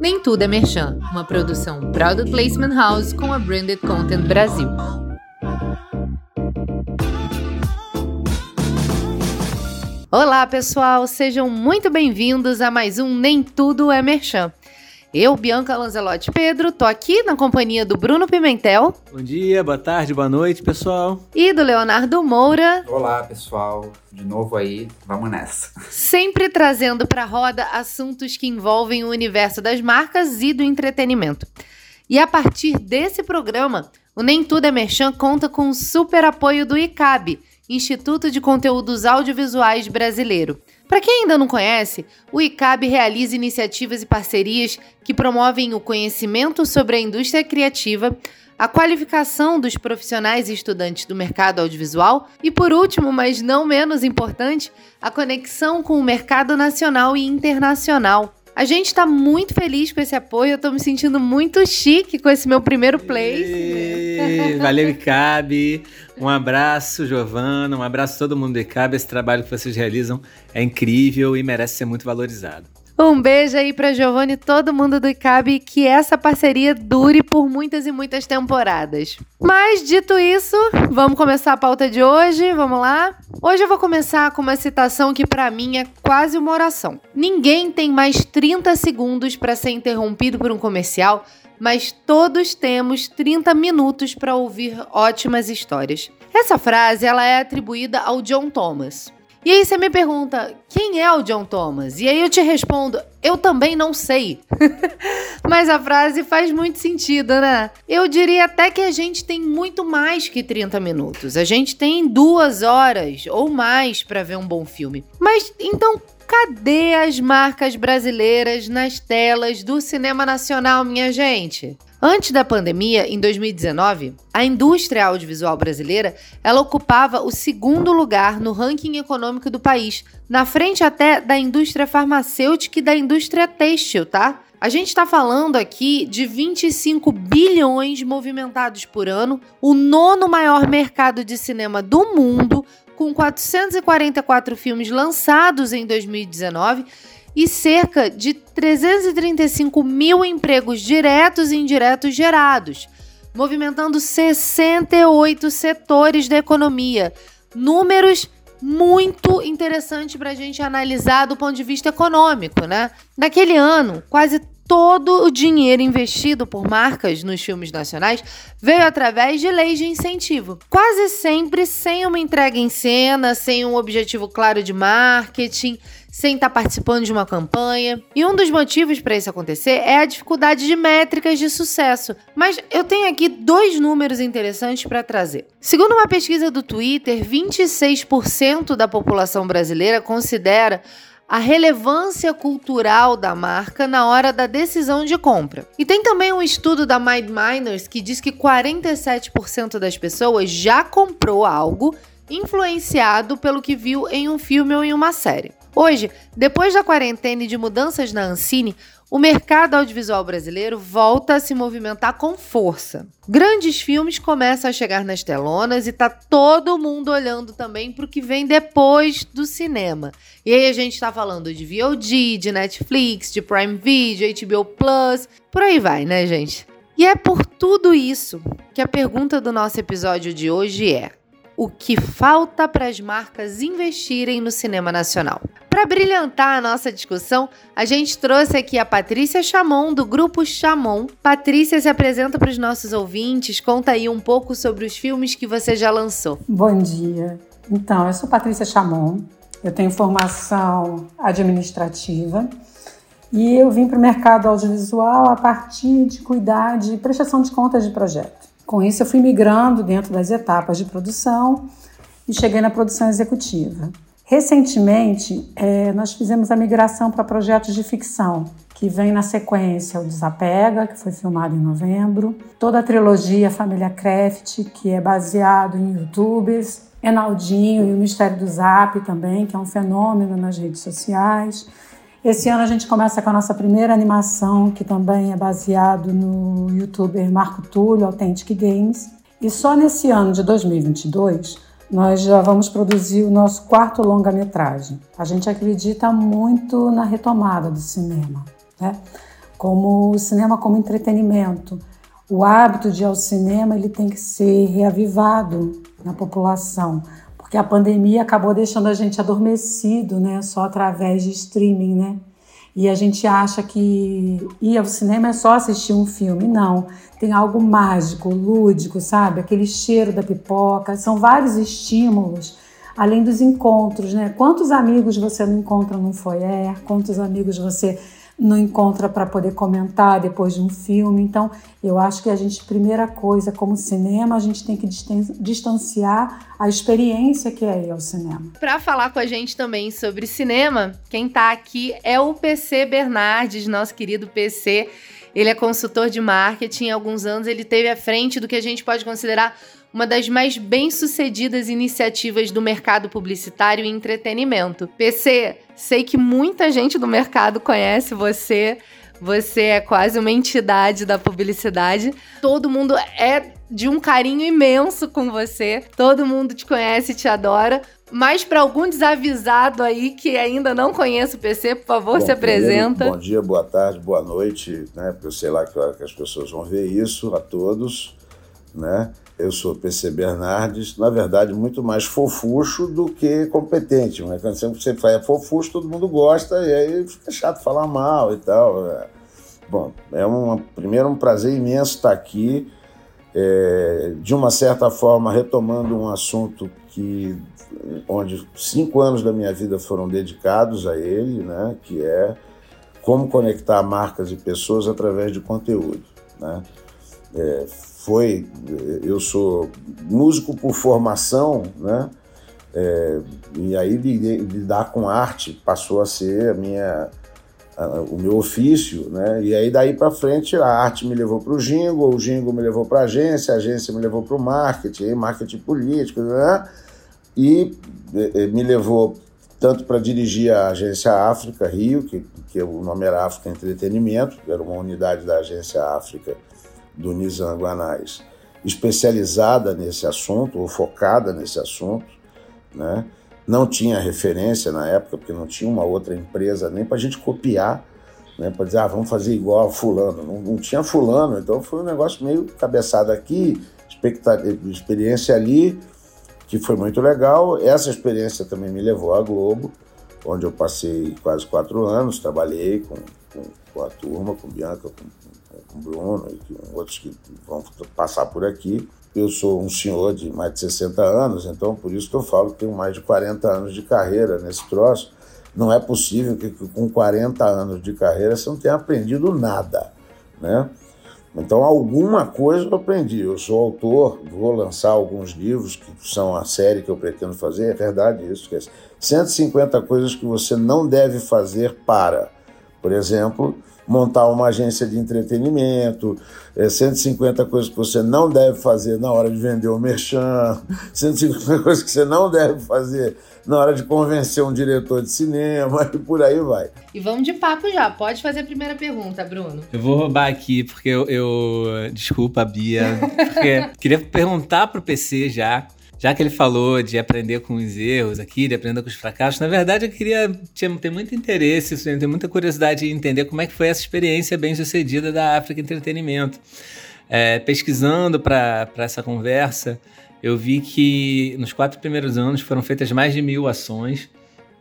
Nem Tudo é Merchan, uma produção Product Placement House com a Branded Content Brasil. Olá, pessoal, sejam muito bem-vindos a mais um Nem Tudo é Merchan. Eu, Bianca Lanzelotti Pedro, tô aqui na companhia do Bruno Pimentel. Bom dia, boa tarde, boa noite, pessoal. E do Leonardo Moura. Olá, pessoal. De novo aí, vamos nessa. Sempre trazendo para a roda assuntos que envolvem o universo das marcas e do entretenimento. E a partir desse programa, o Nem Tudo é Merchan conta com o super apoio do ICAB, Instituto de Conteúdos Audiovisuais Brasileiro. Para quem ainda não conhece, o ICAB realiza iniciativas e parcerias que promovem o conhecimento sobre a indústria criativa, a qualificação dos profissionais e estudantes do mercado audiovisual e, por último, mas não menos importante, a conexão com o mercado nacional e internacional. A gente está muito feliz com esse apoio, eu estou me sentindo muito chique com esse meu primeiro place. Valeu, ICAB. Um abraço, Giovana. Um abraço a todo mundo do ICAB. Esse trabalho que vocês realizam é incrível e merece ser muito valorizado. Um beijo aí para Giovanni e todo mundo do ICAB e que essa parceria dure por muitas e muitas temporadas. Mas dito isso, vamos começar a pauta de hoje, vamos lá? Hoje eu vou começar com uma citação que para mim é quase uma oração. Ninguém tem mais 30 segundos para ser interrompido por um comercial, mas todos temos 30 minutos para ouvir ótimas histórias. Essa frase ela é atribuída ao John Thomas. E aí você me pergunta, quem é o John Thomas? E aí eu te respondo, eu também não sei. Mas a frase faz muito sentido, né? Eu diria até que a gente tem muito mais que 30 minutos. A gente tem duas horas ou mais para ver um bom filme. Mas então cadê as marcas brasileiras nas telas do cinema nacional, minha gente? Antes da pandemia, em 2019, a indústria audiovisual brasileira ela ocupava o segundo lugar no ranking econômico do país, na frente até da indústria farmacêutica e da indústria têxtil, tá? A gente está falando aqui de 25 bilhões movimentados por ano, o nono maior mercado de cinema do mundo, com 444 filmes lançados em 2019 e cerca de 335 mil empregos diretos e indiretos gerados, movimentando 68 setores da economia. Números muito interessantes para a gente analisar do ponto de vista econômico, né? Naquele ano, quase todo o dinheiro investido por marcas nos filmes nacionais veio através de leis de incentivo. Quase sempre sem uma entrega em cena, sem um objetivo claro de marketing, sem estar participando de uma campanha. E um dos motivos para isso acontecer é a dificuldade de métricas de sucesso. Mas eu tenho aqui dois números interessantes para trazer. Segundo uma pesquisa do Twitter, 26% da população brasileira considera a relevância cultural da marca na hora da decisão de compra. E tem também um estudo da MindMiners que diz que 47% das pessoas já comprou algo influenciado pelo que viu em um filme ou em uma série. Hoje, depois da quarentena e de mudanças na Ancine, o mercado audiovisual brasileiro volta a se movimentar com força. Grandes filmes começam a chegar nas telonas e tá todo mundo olhando também para o que vem depois do cinema. E aí a gente está falando de VOD, de Netflix, de Prime Video, HBO Plus, por aí vai, né, gente? E é por tudo isso que a pergunta do nosso episódio de hoje é: o que falta para as marcas investirem no cinema nacional. Para brilhantar a nossa discussão, a gente trouxe aqui a Patrícia Chamon, do grupo Chamon. Patrícia se apresenta para os nossos ouvintes, conta aí um pouco sobre os filmes que você já lançou. Bom dia. Então, eu sou Patrícia Chamon, eu tenho formação administrativa e eu vim para o mercado audiovisual a partir de cuidar de prestação de contas de projeto. Com isso, eu fui migrando dentro das etapas de produção e cheguei na produção executiva. Recentemente, é, nós fizemos a migração para projetos de ficção, que vem na sequência o Desapega, que foi filmado em novembro, toda a trilogia Família Craft, que é baseado em youtubers, Enaldinho e o Mistério do Zap também, que é um fenômeno nas redes sociais, esse ano a gente começa com a nossa primeira animação, que também é baseado no youtuber Marco Túlio, Authentic Games. E só nesse ano de 2022 nós já vamos produzir o nosso quarto longa-metragem. A gente acredita muito na retomada do cinema. Né? como o cinema como entretenimento. O hábito de ir ao cinema ele tem que ser reavivado na população, porque a pandemia acabou deixando a gente adormecido, né, só através de streaming, né? E a gente acha que ir ao cinema é só assistir um filme. Não, tem algo mágico, lúdico, sabe? Aquele cheiro da pipoca. São vários estímulos, além dos encontros, né? Quantos amigos você não encontra num foyer? Quantos amigos você não encontra para poder comentar depois de um filme. Então, eu acho que a gente, primeira coisa, como cinema, a gente tem que distanciar a experiência que é ir ao cinema. Para falar com a gente também sobre cinema, quem está aqui é o PC Bernardes, nosso querido PC. Ele é consultor de marketing há alguns anos, ele teve à frente do que a gente pode considerar uma das mais bem-sucedidas iniciativas do mercado publicitário e entretenimento. PC, sei que muita gente do mercado conhece você. Você é quase uma entidade da publicidade. Todo mundo é de um carinho imenso com você. Todo mundo te conhece e te adora. Mas para algum desavisado aí que ainda não conhece o PC, por favor, bom, se apresenta. Bom dia, boa tarde, boa noite, né? Porque eu sei lá que hora que as pessoas vão ver isso, a todos, né? Eu sou PC Bernardes, na verdade, muito mais fofucho do que competente. Mas quando você fala é fofucho, todo mundo gosta e aí fica chato falar mal e tal. É. Bom, é uma, primeiro um prazer imenso estar aqui, é, de uma certa forma retomando um assunto que onde cinco anos da minha vida foram dedicados a ele, né, que é como conectar marcas e pessoas através de conteúdo, né. É, foi, eu sou músico por formação, né? É, e aí lidar com arte passou a ser a minha, a, o meu ofício, né? E aí daí para frente a arte me levou para o jingle, o jingle me levou para a agência, a agência me levou para o marketing, marketing político, né? E me levou tanto para dirigir a agência África Rio, que, que o nome era África Entretenimento, era uma unidade da agência África do Nizam Guanais, especializada nesse assunto, ou focada nesse assunto, né? não tinha referência na época, porque não tinha uma outra empresa nem para a gente copiar, né? para dizer, ah, vamos fazer igual a fulano. Não, não, tinha fulano, então foi um negócio meio cabeçado aqui, experiência ali, que foi muito legal. Essa experiência também me levou à Globo, onde eu passei quase quatro anos, trabalhei com, com, com a turma, com Bianca, com com Bruno e com outros que vão passar por aqui. Eu sou um senhor de mais de 60 anos, então por isso que eu falo que tenho mais de 40 anos de carreira nesse troço. Não é possível que com 40 anos de carreira você não tenha aprendido nada, né? Então, alguma coisa eu aprendi. Eu sou autor, vou lançar alguns livros que são a série que eu pretendo fazer. É verdade isso. Que é 150 coisas que você não deve fazer para. Por exemplo, montar uma agência de entretenimento, é, 150 coisas que você não deve fazer na hora de vender o merchan, 150 coisas que você não deve fazer na hora de convencer um diretor de cinema e por aí vai. E vamos de papo já. Pode fazer a primeira pergunta, Bruno. Eu vou roubar aqui porque eu, eu desculpa, Bia, porque queria perguntar pro PC já já que ele falou de aprender com os erros aqui, de aprender com os fracassos, na verdade eu queria ter muito interesse, ter muita curiosidade em entender como é que foi essa experiência bem sucedida da África Entretenimento. É, pesquisando para essa conversa, eu vi que nos quatro primeiros anos foram feitas mais de mil ações.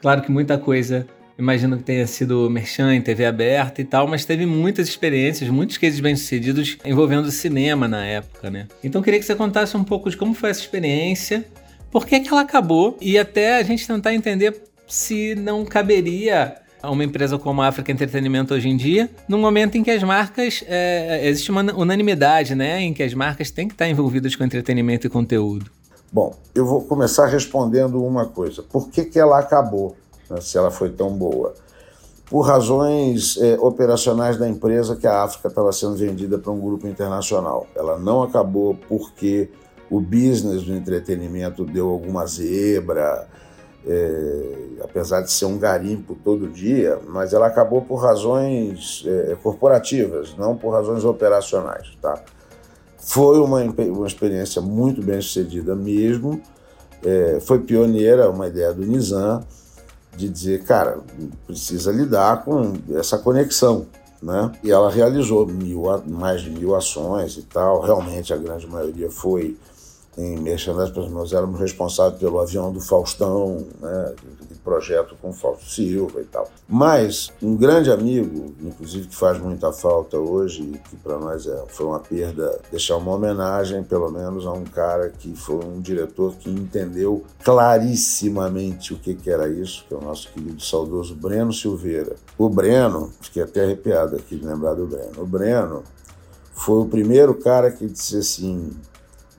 Claro que muita coisa imagino que tenha sido merchan em TV aberta e tal, mas teve muitas experiências, muitos cases bem-sucedidos envolvendo cinema na época, né? Então queria que você contasse um pouco de como foi essa experiência, por que, que ela acabou e até a gente tentar entender se não caberia a uma empresa como a África Entretenimento hoje em dia, num momento em que as marcas. É, existe uma unanimidade, né? Em que as marcas têm que estar envolvidas com entretenimento e conteúdo. Bom, eu vou começar respondendo uma coisa. Por que, que ela acabou? Né, se ela foi tão boa. Por razões é, operacionais da empresa, que a África estava sendo vendida para um grupo internacional. Ela não acabou porque o business do entretenimento deu alguma zebra, é, apesar de ser um garimpo todo dia, mas ela acabou por razões é, corporativas, não por razões operacionais. Tá? Foi uma, uma experiência muito bem sucedida mesmo, é, foi pioneira, uma ideia do Nizam, de dizer, cara, precisa lidar com essa conexão. né? E ela realizou mil, mais de mil ações e tal. Realmente a grande maioria foi em merchandising, nós éramos responsáveis pelo avião do Faustão, né, de projeto com o Fausto Silva e tal. Mas um grande amigo, inclusive que faz muita falta hoje que para nós é, foi uma perda, deixar uma homenagem pelo menos a um cara que foi um diretor que entendeu clarissimamente o que, que era isso, que é o nosso querido saudoso Breno Silveira. O Breno, fiquei até arrepiado aqui de lembrar do Breno, o Breno foi o primeiro cara que disse assim: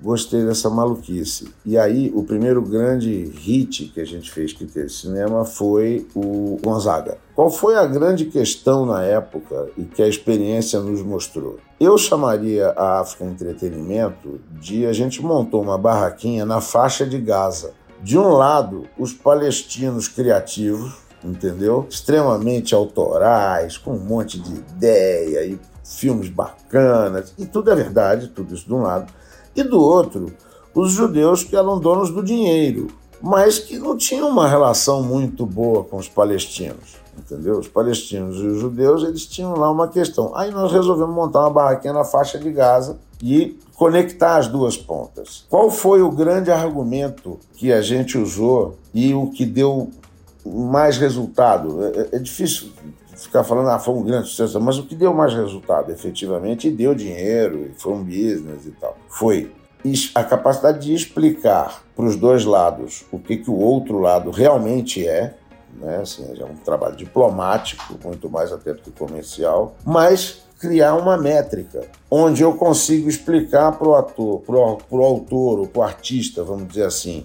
gostei dessa maluquice. E aí, o primeiro grande hit que a gente fez que teve cinema foi o Gonzaga. Qual foi a grande questão na época e que a experiência nos mostrou? Eu chamaria a África Entretenimento de a gente montou uma barraquinha na faixa de Gaza. De um lado, os palestinos criativos, entendeu? Extremamente autorais, com um monte de ideia e filmes bacanas, e tudo é verdade, tudo isso de um lado e do outro, os judeus que eram donos do dinheiro, mas que não tinham uma relação muito boa com os palestinos. Entendeu? Os palestinos e os judeus, eles tinham lá uma questão. Aí nós resolvemos montar uma barraquinha na faixa de Gaza e conectar as duas pontas. Qual foi o grande argumento que a gente usou e o que deu mais resultado? É, é, é difícil ficar falando, ah, foi um grande sucesso, mas o que deu mais resultado, efetivamente, e deu dinheiro, e foi um business e tal, foi a capacidade de explicar para os dois lados o que, que o outro lado realmente é, né? assim, é um trabalho diplomático, muito mais até do que comercial, mas criar uma métrica onde eu consigo explicar para o ator, para o autor para o artista, vamos dizer assim,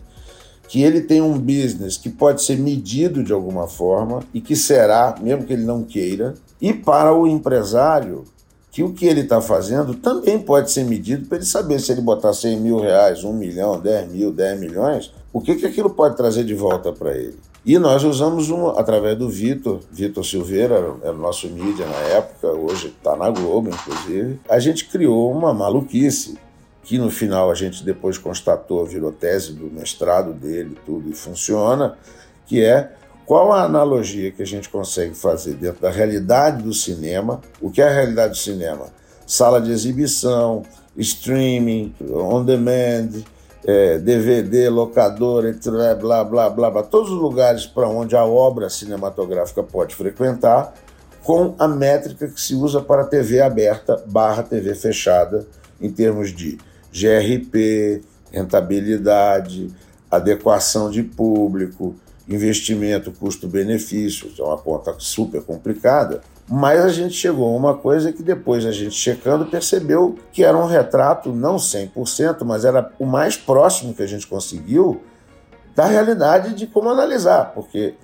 que ele tem um business que pode ser medido de alguma forma e que será, mesmo que ele não queira, e para o empresário, que o que ele está fazendo também pode ser medido para ele saber se ele botar 100 mil reais, 1 milhão, 10 mil, 10 milhões, o que, que aquilo pode trazer de volta para ele. E nós usamos um, através do Vitor, Vitor Silveira, era o nosso mídia na época, hoje está na Globo, inclusive. A gente criou uma maluquice que no final a gente depois constatou, virou tese do mestrado dele, tudo, e funciona, que é qual a analogia que a gente consegue fazer dentro da realidade do cinema? O que é a realidade do cinema? Sala de exibição, streaming, on demand, é, DVD, locadora, blá, blá, blá, blá, todos os lugares para onde a obra cinematográfica pode frequentar, com a métrica que se usa para TV aberta barra TV fechada, em termos de GRP, rentabilidade, adequação de público, investimento, custo-benefício, é uma conta super complicada. Mas a gente chegou a uma coisa que depois a gente checando percebeu que era um retrato, não 100%, mas era o mais próximo que a gente conseguiu da realidade de como analisar, porque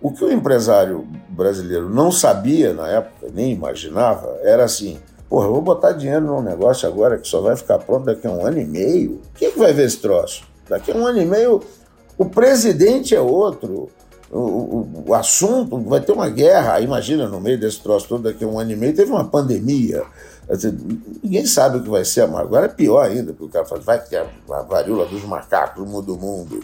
o que o empresário brasileiro não sabia na época, nem imaginava, era assim: Porra, eu vou botar dinheiro num negócio agora que só vai ficar pronto daqui a um ano e meio. Quem é que vai ver esse troço? Daqui a um ano e meio, o presidente é outro. O, o, o, assunto vai ter uma guerra. Imagina, no meio desse troço todo, daqui a um ano e meio, teve uma pandemia. ninguém sabe o que vai ser, agora é pior ainda, porque o cara fala, vai a, a varíola dos macacos muda o mundo.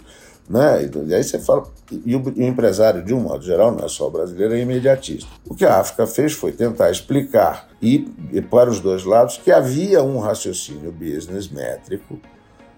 Né? E aí você fala, e o, empresário, de um modo geral, não é só brasileiro, é imediatista. O que a África fez foi tentar explicar, e, e para os dois lados, que havia um raciocínio business métrico,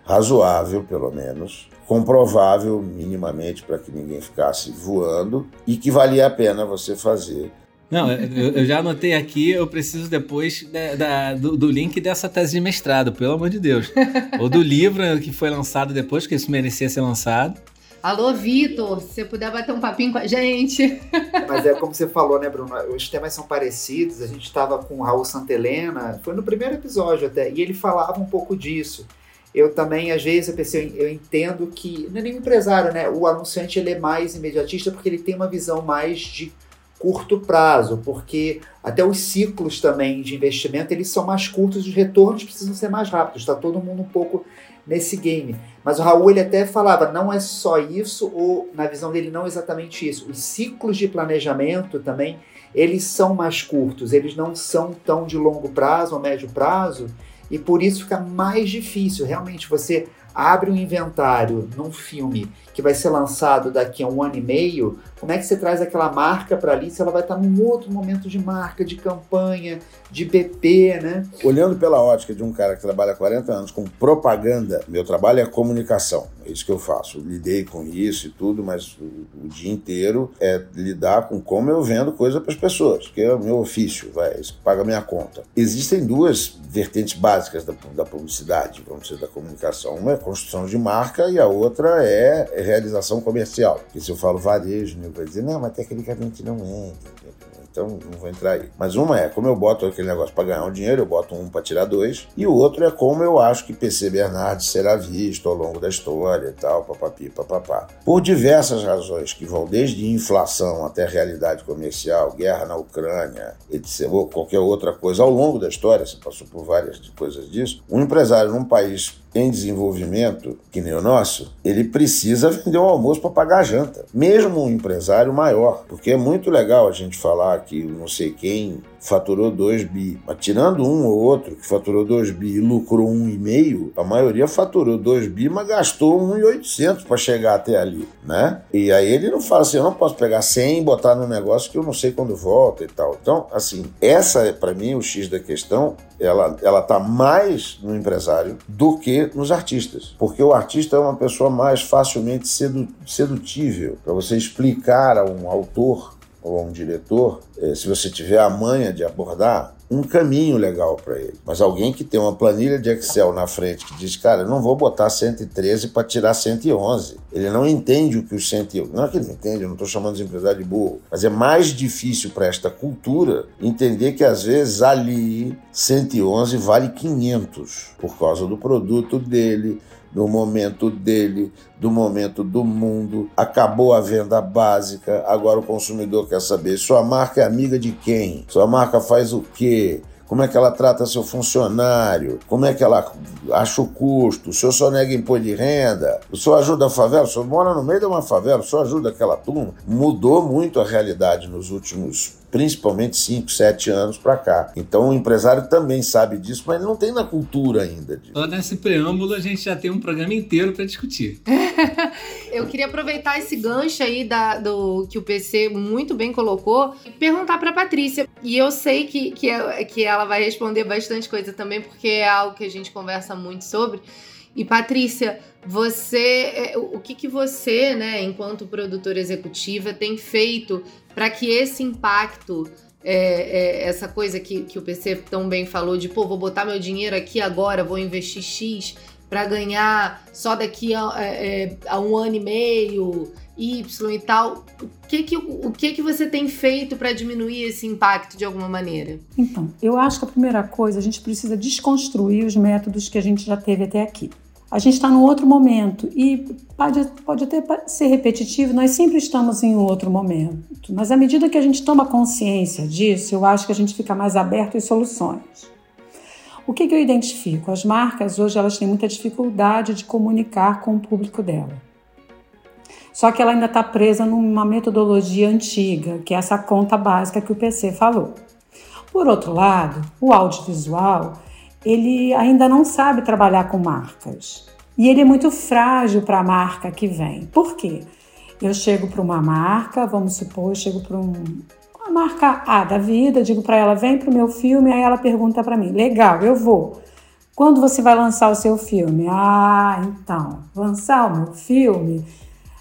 razoável pelo menos, comprovável minimamente para que ninguém ficasse voando, e que valia a pena você fazer não, eu, eu, já anotei aqui, eu preciso depois da, da, do, do, link dessa tese de mestrado, pelo amor de Deus. Ou do livro que foi lançado depois, que isso merecia ser lançado. Alô, Vitor, se você puder bater um papinho com a gente. Mas é como você falou, né, Bruno? Os temas são parecidos. A gente estava com o Raul Santelena, foi no primeiro episódio até, e ele falava um pouco disso. Eu também, às vezes, eu, pensei, eu entendo que, não é nem empresário, né? O anunciante ele é mais imediatista porque ele tem uma visão mais de curto prazo, porque até os ciclos também de investimento eles são mais curtos, os retornos precisam ser mais rápidos. Está todo mundo um pouco nesse game. Mas o Raul ele até falava, não é só isso, ou na visão dele não exatamente isso. Os ciclos de planejamento também eles são mais curtos, eles não são tão de longo prazo ou médio prazo, e por isso fica mais difícil realmente você abre um inventário num filme que vai ser lançado daqui a um ano e meio, como é que você traz aquela marca para ali se ela vai estar num outro momento de marca, de campanha, de BP, né? Olhando pela ótica de um cara que trabalha 40 anos com propaganda, meu trabalho é comunicação, é isso que eu faço. Lidei com isso e tudo, mas o, o dia inteiro é lidar com como eu vendo coisa para as pessoas, que é o meu ofício, vai, isso paga minha conta. Existem duas vertentes básicas da, da publicidade, vamos dizer, da comunicação. Uma é construção de marca e a outra é realização comercial. Porque se eu falo varejo, né, vai dizer, não, mas tecnicamente não é. Então não vou entrar aí. Mas uma é, como eu boto aquele negócio para ganhar um dinheiro, eu boto um para tirar dois. E o outro é como eu acho que PC Bernardes será visto ao longo da história e tal, papapi, papapá. Por diversas razões, que vão desde inflação até realidade comercial, guerra na Ucrânia, etc., ou qualquer outra coisa ao longo da história, você passou por várias coisas disso. Um empresário num país em desenvolvimento, que nem o nosso, ele precisa vender um almoço para pagar a janta. Mesmo um empresário maior. Porque é muito legal a gente falar que não sei quem faturou 2 bi. Mas tirando um ou outro que faturou 2 bi e lucrou 1,5, a maioria faturou 2 bi, mas gastou 1,800 para chegar até ali, né? E aí ele não fala assim, eu não posso pegar 100 e botar no negócio que eu não sei quando volta e tal. Então, assim, essa é para mim o X da questão, ela, ela tá mais no empresário do que nos artistas. Porque o artista é uma pessoa mais facilmente sedu sedutível. Para você explicar a um autor ou a um diretor, eh, se você tiver a manha de abordar, um caminho legal para ele. Mas alguém que tem uma planilha de Excel na frente que diz, cara, eu não vou botar 113 para tirar 111. Ele não entende o que o 111. Não é que ele não entende, eu não estou chamando de empresário de burro. Mas é mais difícil para esta cultura entender que às vezes ali 111 vale 500 por causa do produto dele, do momento dele, do momento do mundo. Acabou a venda básica, agora o consumidor quer saber: sua marca é amiga de quem? Sua marca faz o quê? Como é que ela trata seu funcionário? Como é que ela acha o custo? O senhor só nega imposto de renda? O senhor ajuda a favela? O senhor mora no meio de uma favela? O senhor ajuda aquela turma? Mudou muito a realidade nos últimos principalmente 5, 7 anos para cá. Então o empresário também sabe disso, mas não tem na cultura ainda. Disso. Só nesse preâmbulo a gente já tem um programa inteiro para discutir. Eu queria aproveitar esse gancho aí da, do que o PC muito bem colocou e perguntar para Patrícia. E eu sei que, que, que ela vai responder bastante coisa também, porque é algo que a gente conversa muito sobre. E Patrícia, você, é, o que, que você, né, enquanto produtora executiva, tem feito para que esse impacto, é, é, essa coisa que, que o PC tão bem falou, de pô, vou botar meu dinheiro aqui agora, vou investir X para ganhar só daqui a, é, é, a, um ano e meio, Y e tal. O que que, o que, que você tem feito para diminuir esse impacto de alguma maneira? Então, eu acho que a primeira coisa, a gente precisa desconstruir os métodos que a gente já teve até aqui a gente está num outro momento e pode, pode até ser repetitivo, nós sempre estamos em outro momento, mas à medida que a gente toma consciência disso, eu acho que a gente fica mais aberto às soluções. O que, que eu identifico? As marcas hoje elas têm muita dificuldade de comunicar com o público dela. Só que ela ainda está presa numa metodologia antiga, que é essa conta básica que o PC falou. Por outro lado, o audiovisual ele ainda não sabe trabalhar com marcas. E ele é muito frágil para a marca que vem. Por quê? Eu chego para uma marca, vamos supor, eu chego para um, uma marca A da vida, digo para ela, vem para o meu filme, aí ela pergunta para mim, legal, eu vou. Quando você vai lançar o seu filme? Ah, então, lançar o meu filme?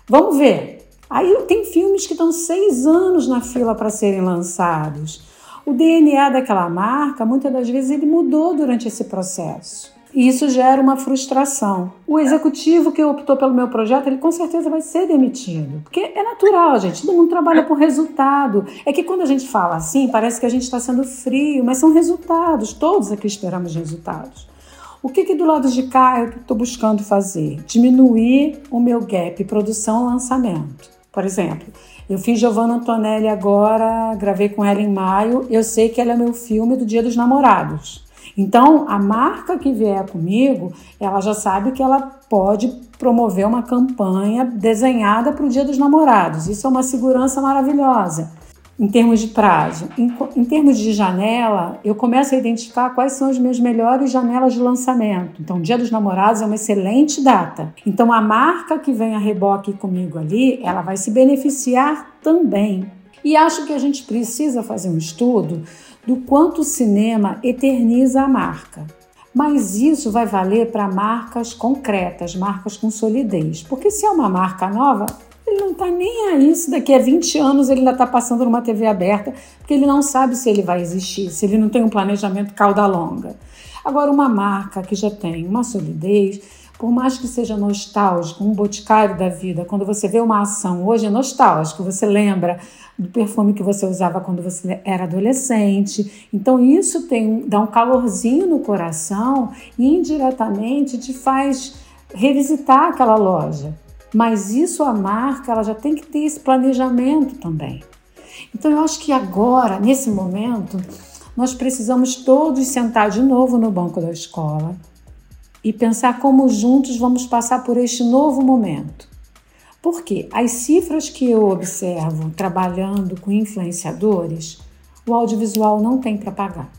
Vamos ver. Aí tem filmes que estão seis anos na fila para serem lançados. O DNA daquela marca, muitas das vezes, ele mudou durante esse processo. E isso gera uma frustração. O executivo que optou pelo meu projeto, ele com certeza vai ser demitido. Porque é natural, gente. Todo mundo trabalha por resultado. É que quando a gente fala assim, parece que a gente está sendo frio, mas são resultados. Todos aqui esperamos resultados. O que, que do lado de cá eu estou buscando fazer? Diminuir o meu gap produção-lançamento. Por exemplo, eu fiz Giovanna Antonelli agora, gravei com ela em maio. Eu sei que ela é meu filme do Dia dos Namorados. Então, a marca que vier comigo, ela já sabe que ela pode promover uma campanha desenhada para o Dia dos Namorados. Isso é uma segurança maravilhosa. Em termos de prazo. Em, em, termos de janela, eu começo a identificar quais são as minhas melhores janelas de lançamento. Então, Dia dos Namorados é uma excelente data. Então, a marca que vem a reboque comigo ali, ela vai se beneficiar também. E acho que a gente precisa fazer um estudo do quanto o cinema eterniza a marca. Mas isso vai valer para marcas concretas, marcas com solidez. Porque se é uma marca nova, ele não está nem aí se daqui a 20 anos ele ainda está passando numa TV aberta, porque ele não sabe se ele vai existir, se ele não tem um planejamento cauda longa. Agora, uma marca que já tem uma solidez, por mais que seja nostálgico, um boticário da vida, quando você vê uma ação hoje é nostálgico, você lembra do perfume que você usava quando você era adolescente. Então isso tem dá um calorzinho no coração e indiretamente te faz revisitar aquela loja. Mas isso a marca ela já tem que ter esse planejamento também. Então eu acho que agora, nesse momento, nós precisamos todos sentar de novo no banco da escola e pensar como juntos vamos passar por este novo momento. Porque as cifras que eu observo trabalhando com influenciadores, o audiovisual não tem para pagar.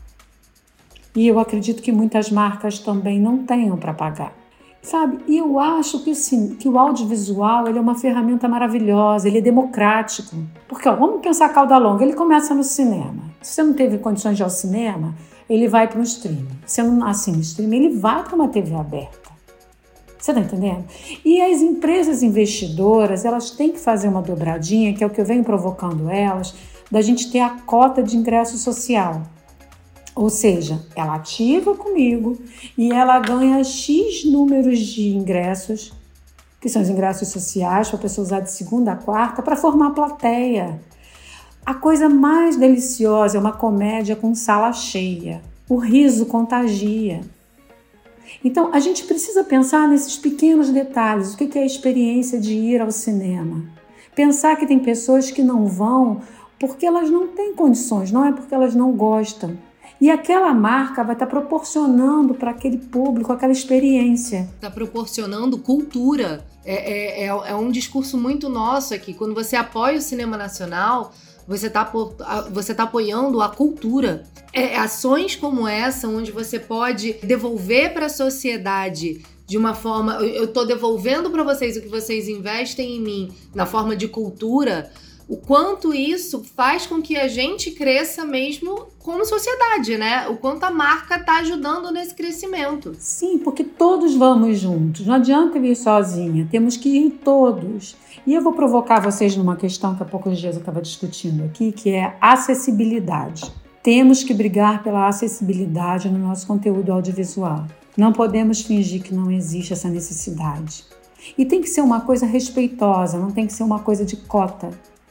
E eu acredito que muitas marcas também não tenham para pagar. Sabe? E eu acho que, sim, que o audiovisual ele é uma ferramenta maravilhosa, ele é democrático. Porque ó, vamos pensar a cauda longa, ele começa no cinema. Se você não teve condições de ir ao cinema, ele vai para um streaming. Se não assina no streaming, ele vai para uma TV aberta. Você está entendendo? E as empresas investidoras, elas têm que fazer uma dobradinha, que é o que eu venho provocando elas, da gente ter a cota de ingresso social. Ou seja, ela ativa comigo e ela ganha X números de ingressos, que são os ingressos sociais, para a pessoa usar de segunda a quarta, para formar plateia. A coisa mais deliciosa é uma comédia com sala cheia. O riso contagia. Então, a gente precisa pensar nesses pequenos detalhes. O que é a experiência de ir ao cinema? Pensar que tem pessoas que não vão porque elas não têm condições, não é porque elas não gostam. E aquela marca vai estar proporcionando para aquele público aquela experiência. Está proporcionando cultura. É, é, é, é um discurso muito nosso aqui. Quando você apoia o cinema nacional, você está você tá apoiando a cultura. É, ações como essa, onde você pode devolver para a sociedade de uma forma. Eu estou devolvendo para vocês o que vocês investem em mim na forma de cultura o quanto isso faz com que a gente cresça mesmo como sociedade, né? O quanto a marca está ajudando nesse crescimento. Sim, porque todos vamos juntos. Não adianta vir sozinha, temos que ir todos. E eu vou provocar vocês numa questão que há poucos dias eu estava discutindo aqui, que é acessibilidade. Temos que brigar pela acessibilidade no nosso conteúdo audiovisual. Não podemos fingir que não existe essa necessidade. E tem que ser uma coisa respeitosa, não tem que ser uma coisa de cota.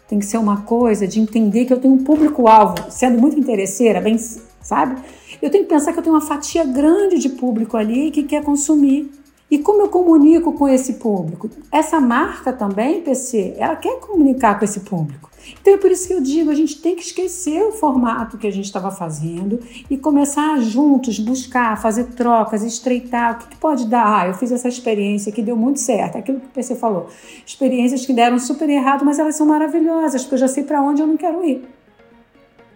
Tem que ser uma coisa de entender que eu tenho um público-alvo, sendo muito interesseira, bem, sabe? Eu tenho que pensar que eu tenho uma fatia grande de público ali que quer consumir. E como eu comunico com esse público? Essa marca também, PC, ela quer comunicar com esse público. Então é por isso que eu digo, a gente tem que esquecer o formato que a gente estava fazendo e começar juntos, buscar, fazer trocas, estreitar. O que, que pode dar? Ah, eu fiz essa experiência que deu muito certo. Aquilo que o PC falou. Experiências que deram super errado, mas elas são maravilhosas, porque eu já sei para onde eu não quero ir.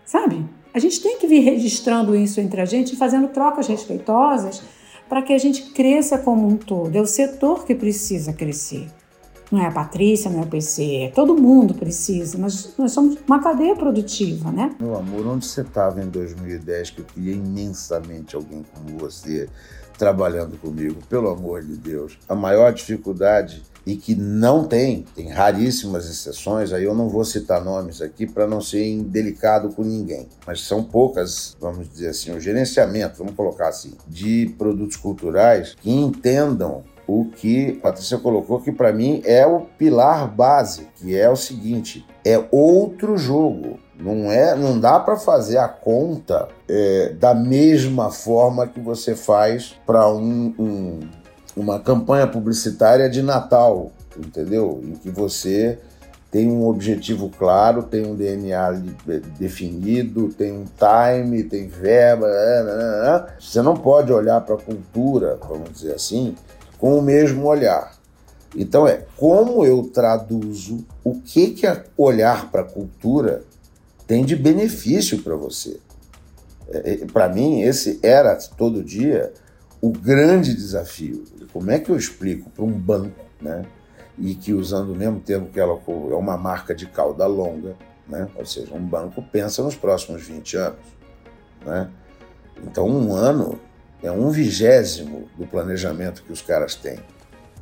Sabe? A gente tem que vir registrando isso entre a gente, fazendo trocas respeitosas para que a gente cresça como um todo. É o setor que precisa crescer. Não é a Patrícia, não é o PC, é todo mundo precisa. Nós, nós somos uma cadeia produtiva, né? Meu amor, onde você estava em 2010 que eu queria imensamente alguém como você trabalhando comigo? Pelo amor de Deus. A maior dificuldade e que não tem, tem raríssimas exceções, aí eu não vou citar nomes aqui para não ser indelicado com ninguém, mas são poucas, vamos dizer assim, o gerenciamento, vamos colocar assim, de produtos culturais que entendam o que a Patrícia colocou que para mim é o pilar base, que é o seguinte, é outro jogo. Não é, não dá para fazer a conta é, da mesma forma que você faz para um, um uma campanha publicitária de Natal, entendeu? Em que você tem um objetivo claro, tem um DNA definido, tem um time, tem verba. Né, né, né, você não pode olhar para a cultura, vamos dizer assim, com o mesmo olhar. Então é como eu traduzo o que, que olhar para a cultura tem de benefício para você. É, é para mim, esse era todo dia o grande desafio. Como é que eu explico para um banco, né? E que usando o mesmo termo que ela é uma marca de cauda longa, né? Ou seja, um banco pensa nos próximos 20 anos, né? Então, um ano é um vigésimo do planejamento que os caras têm.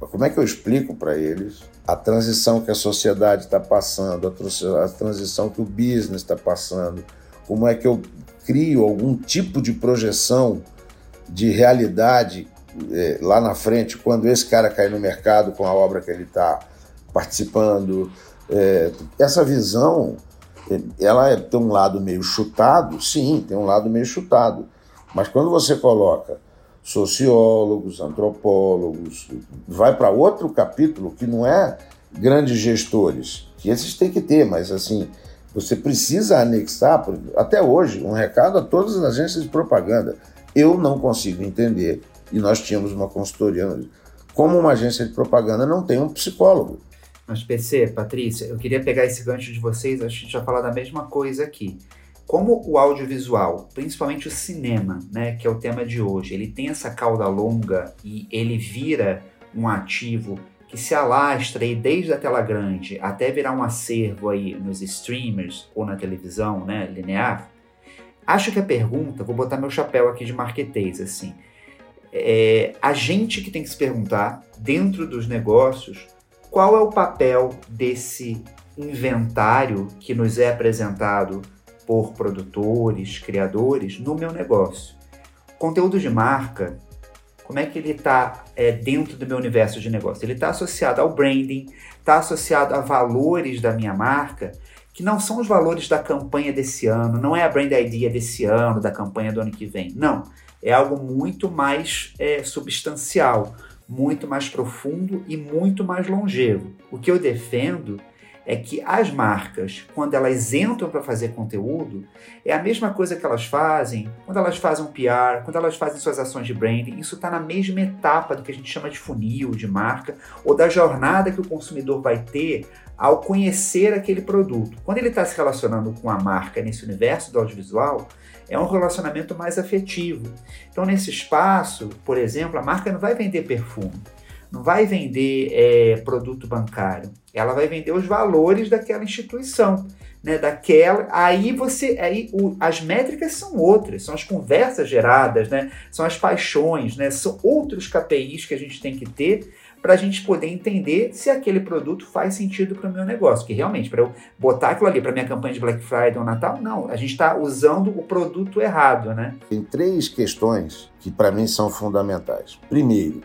Como é que eu explico para eles a transição que a sociedade está passando, a transição que o business está passando? Como é que eu crio algum tipo de projeção de realidade é, lá na frente, quando esse cara cair no mercado com a obra que ele está participando? É, essa visão, ela é, tem um lado meio chutado, sim, tem um lado meio chutado. Mas quando você coloca sociólogos, antropólogos, vai para outro capítulo que não é grandes gestores, que esses tem que ter, mas assim, você precisa anexar, até hoje, um recado a todas as agências de propaganda. Eu não consigo entender, e nós tínhamos uma consultoria, como uma agência de propaganda não tem um psicólogo. Mas, PC, Patrícia, eu queria pegar esse gancho de vocês, a gente já falar da mesma coisa aqui. Como o audiovisual, principalmente o cinema, né, que é o tema de hoje, ele tem essa cauda longa e ele vira um ativo que se alastra aí desde a tela grande até virar um acervo aí nos streamers ou na televisão, né, linear. Acho que a pergunta, vou botar meu chapéu aqui de marquetês assim, é a gente que tem que se perguntar dentro dos negócios qual é o papel desse inventário que nos é apresentado por produtores, criadores no meu negócio. Conteúdo de marca, como é que ele está é, dentro do meu universo de negócio? Ele está associado ao branding, está associado a valores da minha marca, que não são os valores da campanha desse ano, não é a brand idea desse ano, da campanha do ano que vem. Não. É algo muito mais é, substancial, muito mais profundo e muito mais longevo. O que eu defendo é que as marcas, quando elas entram para fazer conteúdo, é a mesma coisa que elas fazem quando elas fazem um PR, quando elas fazem suas ações de branding. Isso está na mesma etapa do que a gente chama de funil, de marca, ou da jornada que o consumidor vai ter ao conhecer aquele produto. Quando ele está se relacionando com a marca nesse universo do audiovisual, é um relacionamento mais afetivo. Então, nesse espaço, por exemplo, a marca não vai vender perfume não vai vender é, produto bancário, ela vai vender os valores daquela instituição, né? Daquela, aí você, aí o, as métricas são outras, são as conversas geradas, né? São as paixões, né? São outros KPIs que a gente tem que ter para a gente poder entender se aquele produto faz sentido para o meu negócio. Que realmente, para eu botar aquilo ali para minha campanha de Black Friday ou Natal, não, a gente está usando o produto errado, né? Tem três questões que para mim são fundamentais. Primeiro,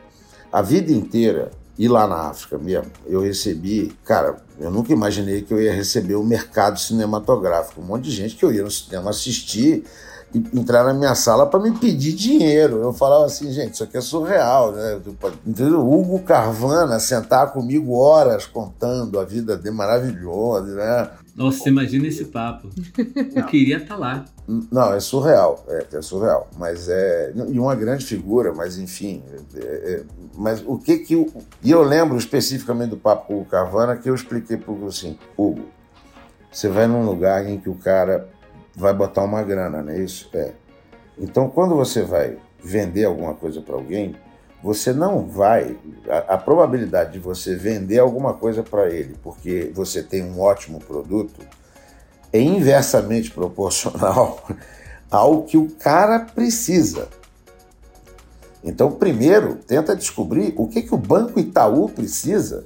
a vida inteira, e lá na África mesmo, eu recebi, cara, eu nunca imaginei que eu ia receber o mercado cinematográfico. Um monte de gente que eu ia no cinema assistir e entrar na minha sala para me pedir dinheiro. Eu falava assim, gente, isso aqui é surreal, né? Entendeu? Hugo Carvana sentar comigo horas contando a vida dele maravilhosa, né? Nossa, imagina esse papo. Eu queria estar tá lá. Não, é surreal, é, é, surreal. Mas é. E uma grande figura, mas enfim. É, é, mas o que que. Eu, e eu lembro especificamente do papo com o Carvana que eu expliquei para o assim: Hugo, você vai num lugar em que o cara vai botar uma grana, não é isso? É. Então, quando você vai vender alguma coisa para alguém, você não vai. A, a, probabilidade de você vender alguma coisa para ele porque você tem um ótimo produto é inversamente proporcional ao que o cara precisa. Então, primeiro, tenta descobrir o que, que o Banco Itaú precisa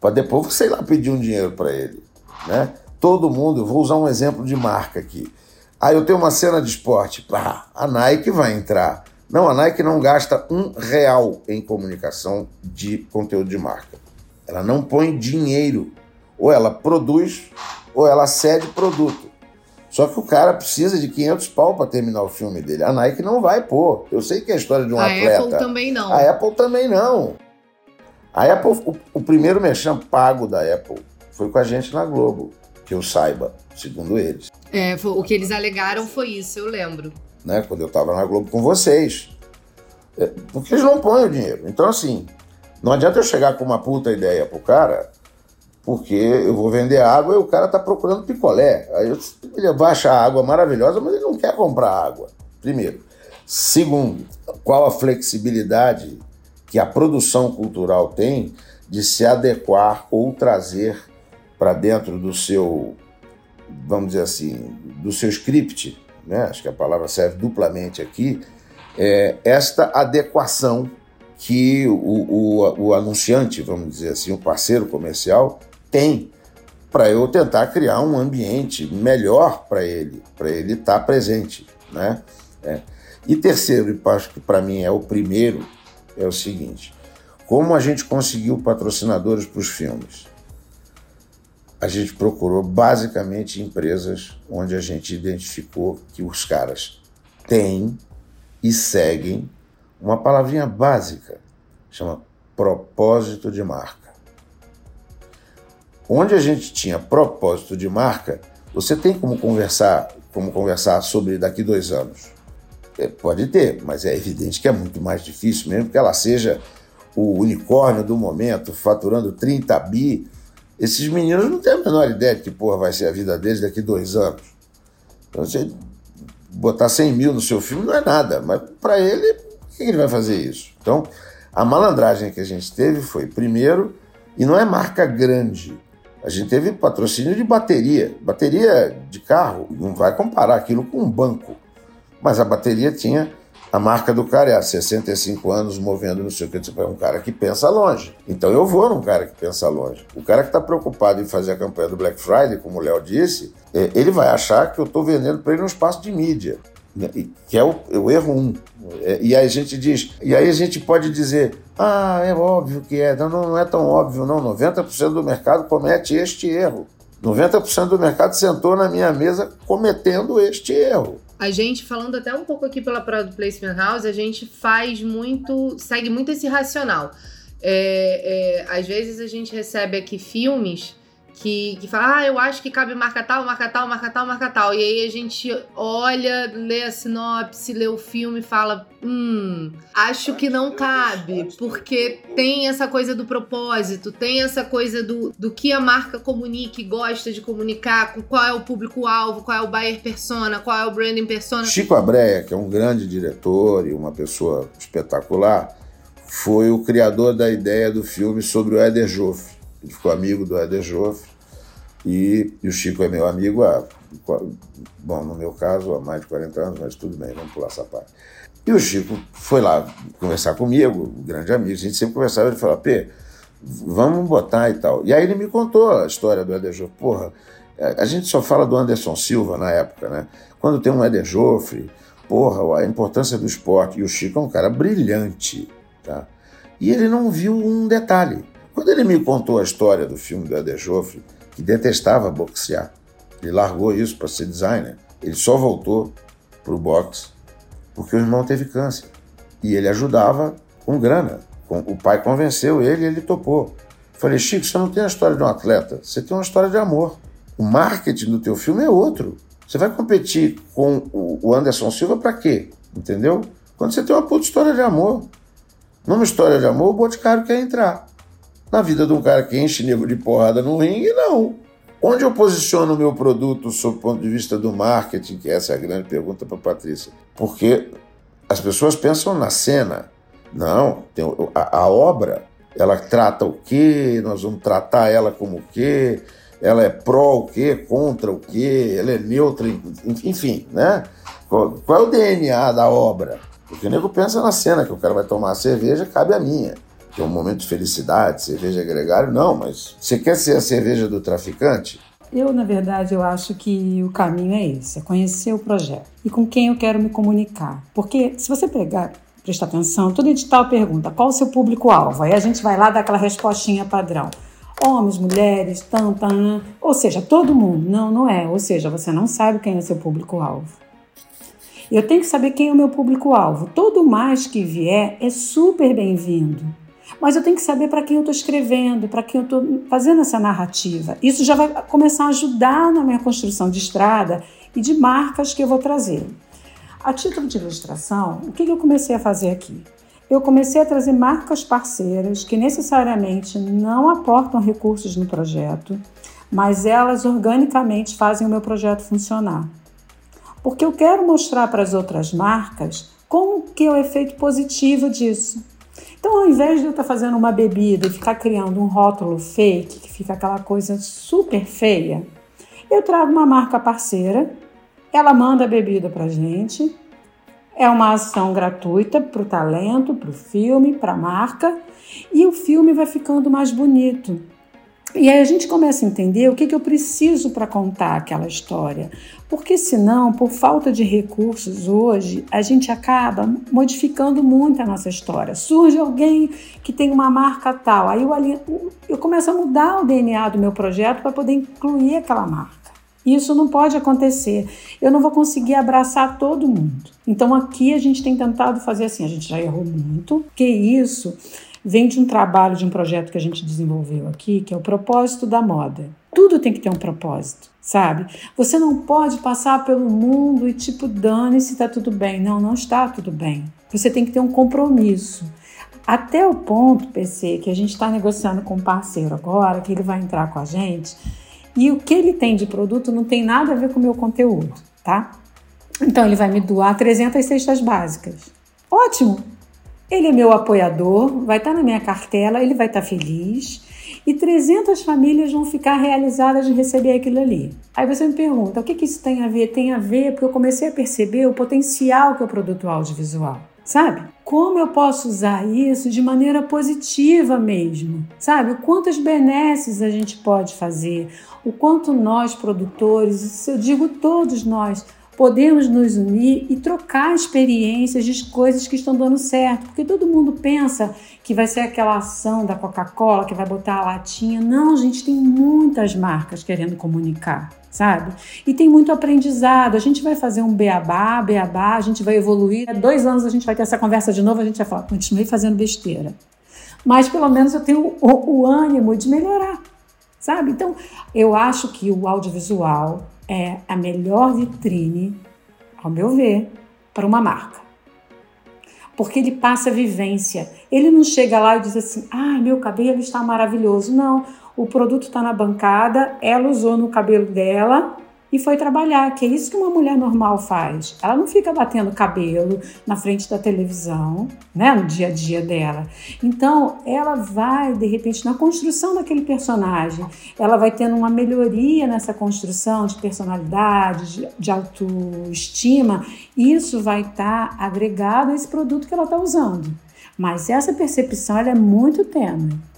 para depois, sei lá, pedir um dinheiro para ele. Né? Todo mundo, vou usar um exemplo de marca aqui. Ah, eu tenho uma cena de esporte. Ah, a Nike vai entrar. Não, a Nike não gasta um real em comunicação de conteúdo de marca. Ela não põe dinheiro. Ou ela produz, ou ela cede produto. Só que o cara precisa de 500 pau para terminar o filme dele. A Nike não vai pôr. Eu sei que é a história de um a atleta. A Apple também não. A Apple também não. A Apple, o, o primeiro mexão pago da Apple foi com a gente na Globo, que eu saiba, segundo eles. É, o que eles alegaram foi isso, eu lembro né, quando eu estava na Globo com vocês. É, porque eles não põem o dinheiro. Então, assim, não adianta eu chegar com uma puta ideia pro cara porque eu vou vender água e o cara está procurando picolé. Aí eu, ele vai achar a água maravilhosa, mas ele não quer comprar água. Primeiro. Segundo, qual a flexibilidade que a produção cultural tem de se adequar ou trazer para dentro do seu, vamos dizer assim, do seu script, né? acho que a palavra serve duplamente aqui, é esta adequação que o, o, o anunciante, vamos dizer assim, o parceiro comercial, tem para eu tentar criar um ambiente melhor para ele, para ele estar tá presente, né? É. E terceiro, e acho que para mim é o primeiro, é o seguinte: como a gente conseguiu patrocinadores para os filmes? A gente procurou basicamente empresas onde a gente identificou que os caras têm e seguem uma palavrinha básica, chama propósito de marca. Onde a gente tinha propósito de marca, você tem como conversar, como conversar sobre daqui dois anos. É, pode ter, mas é evidente que é muito mais difícil, mesmo que ela seja o unicórnio do momento, faturando 30 bi. Esses meninos não têm a menor ideia de que porra vai ser a vida deles daqui dois anos. Então, você botar 100 mil no seu filme não é nada, mas para ele, por que ele vai fazer isso? Então, a malandragem que a gente teve foi, primeiro, e não é marca grande, a gente teve patrocínio de bateria. Bateria de carro, não vai comparar aquilo com um banco. Mas a bateria tinha a marca do cara, é há 65 anos movendo não sei o que. É um cara que pensa longe. Então eu vou num cara que pensa longe. O cara que está preocupado em fazer a campanha do Black Friday, como o Léo disse, é, ele vai achar que eu estou vendendo para ele um espaço de mídia que é o, o erro um. É, e aí a gente diz, e aí a gente pode dizer, ah, é óbvio que é. Não, não é tão óbvio, não. 90% do mercado comete este erro. 90% do mercado sentou na minha mesa cometendo este erro. A gente, falando até um pouco aqui pela Product Placement House, a gente faz muito, segue muito esse racional. É, é, às vezes a gente recebe aqui filmes que, que fala, ah, eu acho que cabe marca tal, marca tal, marca tal, marca tal. E aí a gente olha, lê a sinopse, lê o filme e fala, hum, acho que não cabe, porque tem essa coisa do propósito, tem essa coisa do, do que a marca comunica e gosta de comunicar, qual é o público-alvo, qual é o buyer persona, qual é o branding persona. Chico Abreia, que é um grande diretor e uma pessoa espetacular, foi o criador da ideia do filme sobre o Éder Joffre ele ficou amigo do Éder Joffre e, e, o Chico é meu amigo há, bom, no meu caso, há mais de 40 anos, mas tudo bem, vamos pular essa parte. E o Chico foi lá conversar comigo, grande amigo, a gente sempre conversava, ele falou, Pê, vamos botar e tal. E aí ele me contou a história do Éder Joffre. Porra, a gente só fala do Anderson Silva na época, né? Quando tem um Éder Joffre, porra, a importância do esporte. E o Chico é um cara brilhante, tá? E ele não viu um detalhe. Quando ele me contou a história do filme do Eder Joffre, que detestava boxear, ele largou isso para ser designer. Ele só voltou para o boxe porque o irmão teve câncer. E ele ajudava com grana. O pai convenceu ele e ele topou. Falei, Chico, você não tem a história de um atleta, você tem uma história de amor. O marketing do teu filme é outro. Você vai competir com o Anderson Silva para quê? Entendeu? Quando você tem uma puta história de amor. Numa história de amor, o Boticário quer entrar. Na vida de um cara que enche nego de porrada no ringue, não. Onde eu posiciono o meu produto sob o ponto de vista do marketing, que essa é a grande pergunta para Patrícia. Porque as pessoas pensam na cena. Não, tem a, a, obra, ela trata o quê? Nós vamos tratar ela como o quê? Ela é pró o quê? Contra o quê? Ela é neutra, enfim, né? Qual, qual é o DNA da obra? Porque o nego pensa na cena, que o cara vai tomar a cerveja, cabe a minha que é um momento de felicidade, cerveja gregário, não, mas você quer ser a cerveja do traficante? Eu, na verdade, eu acho que o caminho é esse, é conhecer o projeto e com quem eu quero me comunicar. Porque se você pegar, prestar atenção, todo edital pergunta qual o seu público-alvo, aí a gente vai lá dar aquela respostinha padrão. Homens, mulheres, tam, ou seja, todo mundo. Não, não é. Ou seja, você não sabe quem é o seu público-alvo. Eu tenho que saber quem é o meu público-alvo. Todo mais que vier é super bem-vindo mas eu tenho que saber para quem eu estou escrevendo, para quem eu estou fazendo essa narrativa. Isso já vai começar a ajudar na minha construção de estrada e de marcas que eu vou trazer. A título de ilustração, o que eu comecei a fazer aqui? eu comecei a trazer marcas parceiras que necessariamente não aportam recursos no projeto, mas elas organicamente fazem o meu projeto funcionar. Porque eu quero mostrar para as outras marcas como que é o efeito positivo disso. Então, ao invés de eu estar fazendo uma bebida e ficar criando um rótulo fake, que fica aquela coisa super feia, eu trago uma marca parceira, ela manda a bebida para gente, é uma ação gratuita para o talento, para o filme, para a marca, e o filme vai ficando mais bonito. E aí a gente começa a entender o que, que eu preciso para contar aquela história. Porque senão, por falta de recursos hoje, a gente acaba modificando muito a nossa história. Surge alguém que tem uma marca tal, aí eu, eu começo a mudar o DNA do meu projeto para poder incluir aquela marca. Isso não pode acontecer. Eu não vou conseguir abraçar todo mundo. Então aqui a gente tem tentado fazer assim, a gente já errou muito, que isso vem de um trabalho, de um projeto que a gente desenvolveu aqui, que é o propósito da moda. Tudo tem que ter um propósito, sabe? Você não pode passar pelo mundo e tipo, dane-se, tá tudo bem. Não, não está tudo bem. Você tem que ter um compromisso. Até o ponto, PC, que a gente está negociando com um parceiro agora, que ele vai entrar com a gente, e o que ele tem de produto não tem nada a ver com o meu conteúdo, tá? Então ele vai me doar 300 cestas básicas. Ótimo! Ele é meu apoiador, vai estar na minha cartela, ele vai estar feliz e 300 famílias vão ficar realizadas de receber aquilo ali. Aí você me pergunta, o que, que isso tem a ver? Tem a ver porque eu comecei a perceber o potencial que é o produto audiovisual, sabe? Como eu posso usar isso de maneira positiva mesmo, sabe? Quantas benesses a gente pode fazer, o quanto nós produtores, eu digo todos nós, podemos nos unir e trocar experiências de coisas que estão dando certo, porque todo mundo pensa que vai ser aquela ação da Coca-Cola que vai botar a latinha. Não, gente, tem muitas marcas querendo comunicar, sabe? E tem muito aprendizado. A gente vai fazer um beabá, beabá, a gente vai evoluir. Há dois anos a gente vai ter essa conversa de novo, a gente vai falar, continuei fazendo besteira. Mas pelo menos eu tenho o, o ânimo de melhorar, sabe? Então, eu acho que o audiovisual é a melhor vitrine, ao meu ver, para uma marca. Porque ele passa vivência. Ele não chega lá e diz assim: ah, meu cabelo está maravilhoso. Não, o produto está na bancada, ela usou no cabelo dela e foi trabalhar, que é isso que uma mulher normal faz. Ela não fica batendo cabelo na frente da televisão, né, no dia a dia dela. Então, ela vai, de repente, na construção daquele personagem, ela vai tendo uma melhoria nessa construção de personalidade, de, de autoestima. Isso vai estar tá agregado a esse produto que ela está usando. Mas essa percepção ela é muito tênue.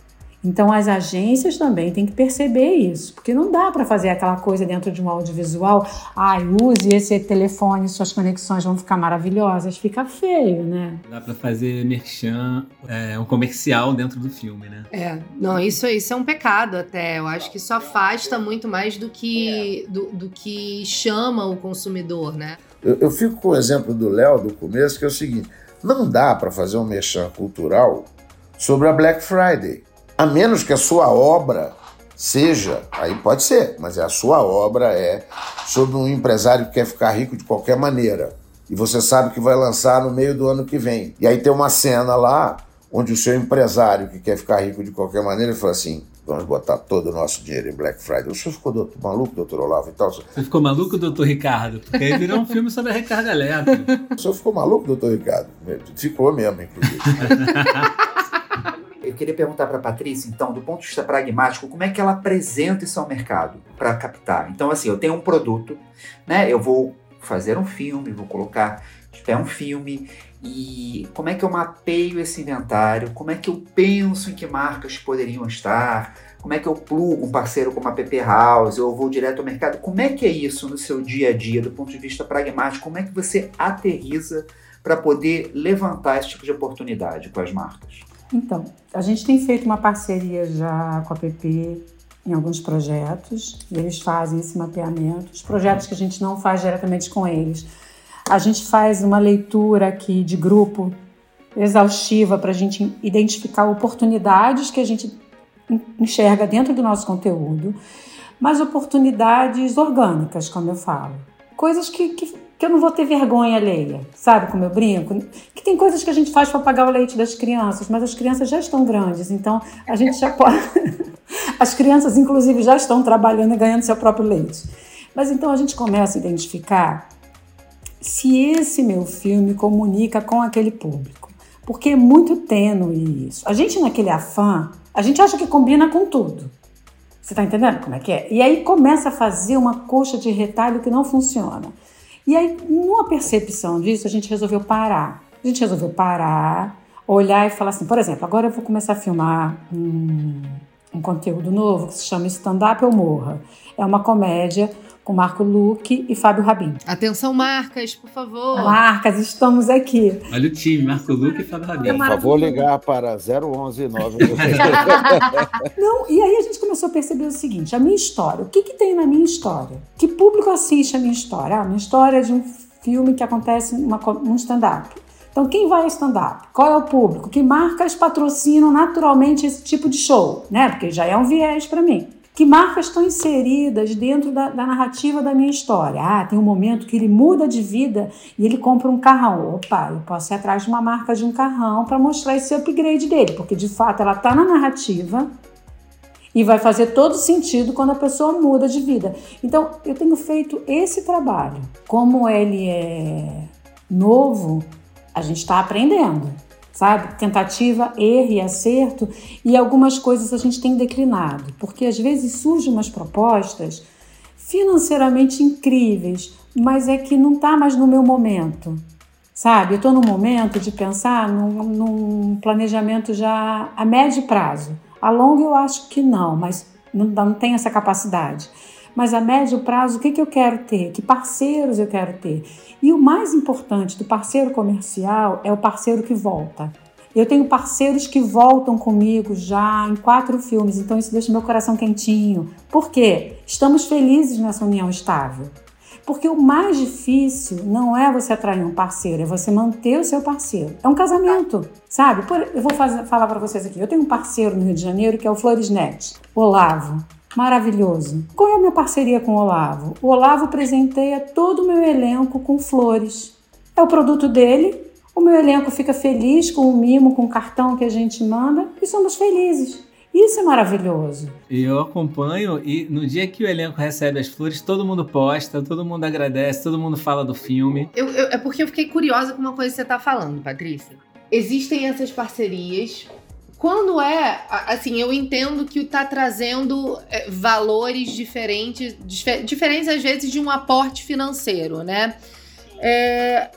Então as agências também têm que perceber isso, porque não dá para fazer aquela coisa dentro de um audiovisual, ai, ah, use esse telefone, suas conexões vão ficar maravilhosas, fica feio, né? Dá para fazer merchan, é, um comercial dentro do filme, né? É, não, isso, isso é um pecado até, eu acho que isso afasta muito mais do que, do, do que chama o consumidor, né? Eu, eu fico com o exemplo do Léo do começo, que é o seguinte, não dá para fazer um merchan cultural sobre a Black Friday a menos que a sua obra seja, aí pode ser, mas a sua obra é sobre um empresário que quer ficar rico de qualquer maneira. E você sabe que vai lançar no meio do ano que vem. E aí tem uma cena lá onde o seu empresário que quer ficar rico de qualquer maneira fala assim: vamos botar todo o nosso dinheiro em Black Friday. O senhor ficou doutor, maluco, doutor Olavo e tal? Você ficou maluco, doutor Ricardo? Porque aí virou um filme sobre a recarga elétrica. O senhor ficou maluco, doutor Ricardo? Ficou mesmo, inclusive. Eu queria perguntar para a Patrícia, então, do ponto de vista pragmático, como é que ela apresenta isso ao mercado para captar? Então, assim, eu tenho um produto, né? Eu vou fazer um filme, vou colocar é um filme e como é que eu mapeio esse inventário? Como é que eu penso em que marcas poderiam estar? Como é que eu plugo um parceiro como a PP House? Eu vou direto ao mercado? Como é que é isso no seu dia a dia, do ponto de vista pragmático? Como é que você aterriza para poder levantar esse tipo de oportunidade com as marcas? Então, a gente tem feito uma parceria já com a PP em alguns projetos, e eles fazem esse mapeamento. Os projetos que a gente não faz diretamente com eles, a gente faz uma leitura aqui de grupo exaustiva para a gente identificar oportunidades que a gente enxerga dentro do nosso conteúdo, mas oportunidades orgânicas, como eu falo. Coisas que, que que eu não vou ter vergonha alheia, sabe como eu brinco? Que tem coisas que a gente faz para pagar o leite das crianças, mas as crianças já estão grandes, então a gente já pode. As crianças, inclusive, já estão trabalhando e ganhando seu próprio leite. Mas então a gente começa a identificar se esse meu filme comunica com aquele público. Porque é muito tênue isso. A gente, naquele afã, a gente acha que combina com tudo. Você está entendendo como é que é? E aí começa a fazer uma coxa de retalho que não funciona. E aí, numa percepção disso, a gente resolveu parar. A gente resolveu parar, olhar e falar assim, por exemplo, agora eu vou começar a filmar um, um conteúdo novo que se chama Stand Up ou Morra. É uma comédia com Marco Luque e Fábio Rabin. Atenção, marcas, por favor. Marcas, estamos aqui. Olha o time, Marco Luque e Fábio Rabin. Por favor, ligar para 011 9. Não, e aí a gente começou a perceber o seguinte: a minha história, o que, que tem na minha história? Que público assiste a minha história? Ah, a minha história é de um filme que acontece numa, num stand-up. Então, quem vai a stand-up? Qual é o público? Que marcas patrocinam naturalmente esse tipo de show, né? Porque já é um viés para mim. Que marcas estão inseridas dentro da, da, narrativa da minha história? Ah, tem um momento que ele muda de vida e ele compra um carrão. Opa, eu posso ir atrás de uma marca de um carrão para mostrar esse upgrade dele, porque de fato ela está na narrativa e vai fazer todo sentido quando a pessoa muda de vida. Então, eu tenho feito esse trabalho. Como ele é novo, a gente está aprendendo sabe? Tentativa, erro e acerto, e algumas coisas a gente tem declinado, porque às vezes surgem umas propostas financeiramente incríveis, mas é que não está mais no meu momento, sabe? Eu estou no momento de pensar num, num, planejamento já a médio prazo. A longo eu acho que não, mas não, não tenho essa capacidade. Mas a médio prazo, o que, que eu quero ter? Que parceiros eu quero ter? E o mais importante do parceiro comercial é o parceiro que volta. Eu tenho parceiros que voltam comigo já em quatro filmes, então isso deixa meu coração quentinho. Por quê? Estamos felizes nessa união estável. Porque o mais difícil não é você atrair um parceiro, é você manter o seu parceiro. É um casamento, sabe? Eu vou fazer, falar para vocês aqui. Eu tenho um parceiro no Rio de Janeiro que é o Floresnet, Olavo maravilhoso. Qual é a minha parceria com o Olavo? O Olavo presenteia todo o meu elenco com flores. É o produto dele, o meu elenco fica feliz com o mimo, com o cartão que a gente manda e somos felizes. Isso é maravilhoso. E eu acompanho e no dia que o elenco recebe as flores, todo mundo posta, todo mundo agradece, todo mundo fala do filme. Eu, eu, é porque eu fiquei curiosa com uma coisa que você está falando, Patrícia. Existem essas parcerias quando é, assim, eu entendo que está trazendo é, valores diferentes, diferentes às vezes de um aporte financeiro, né? É,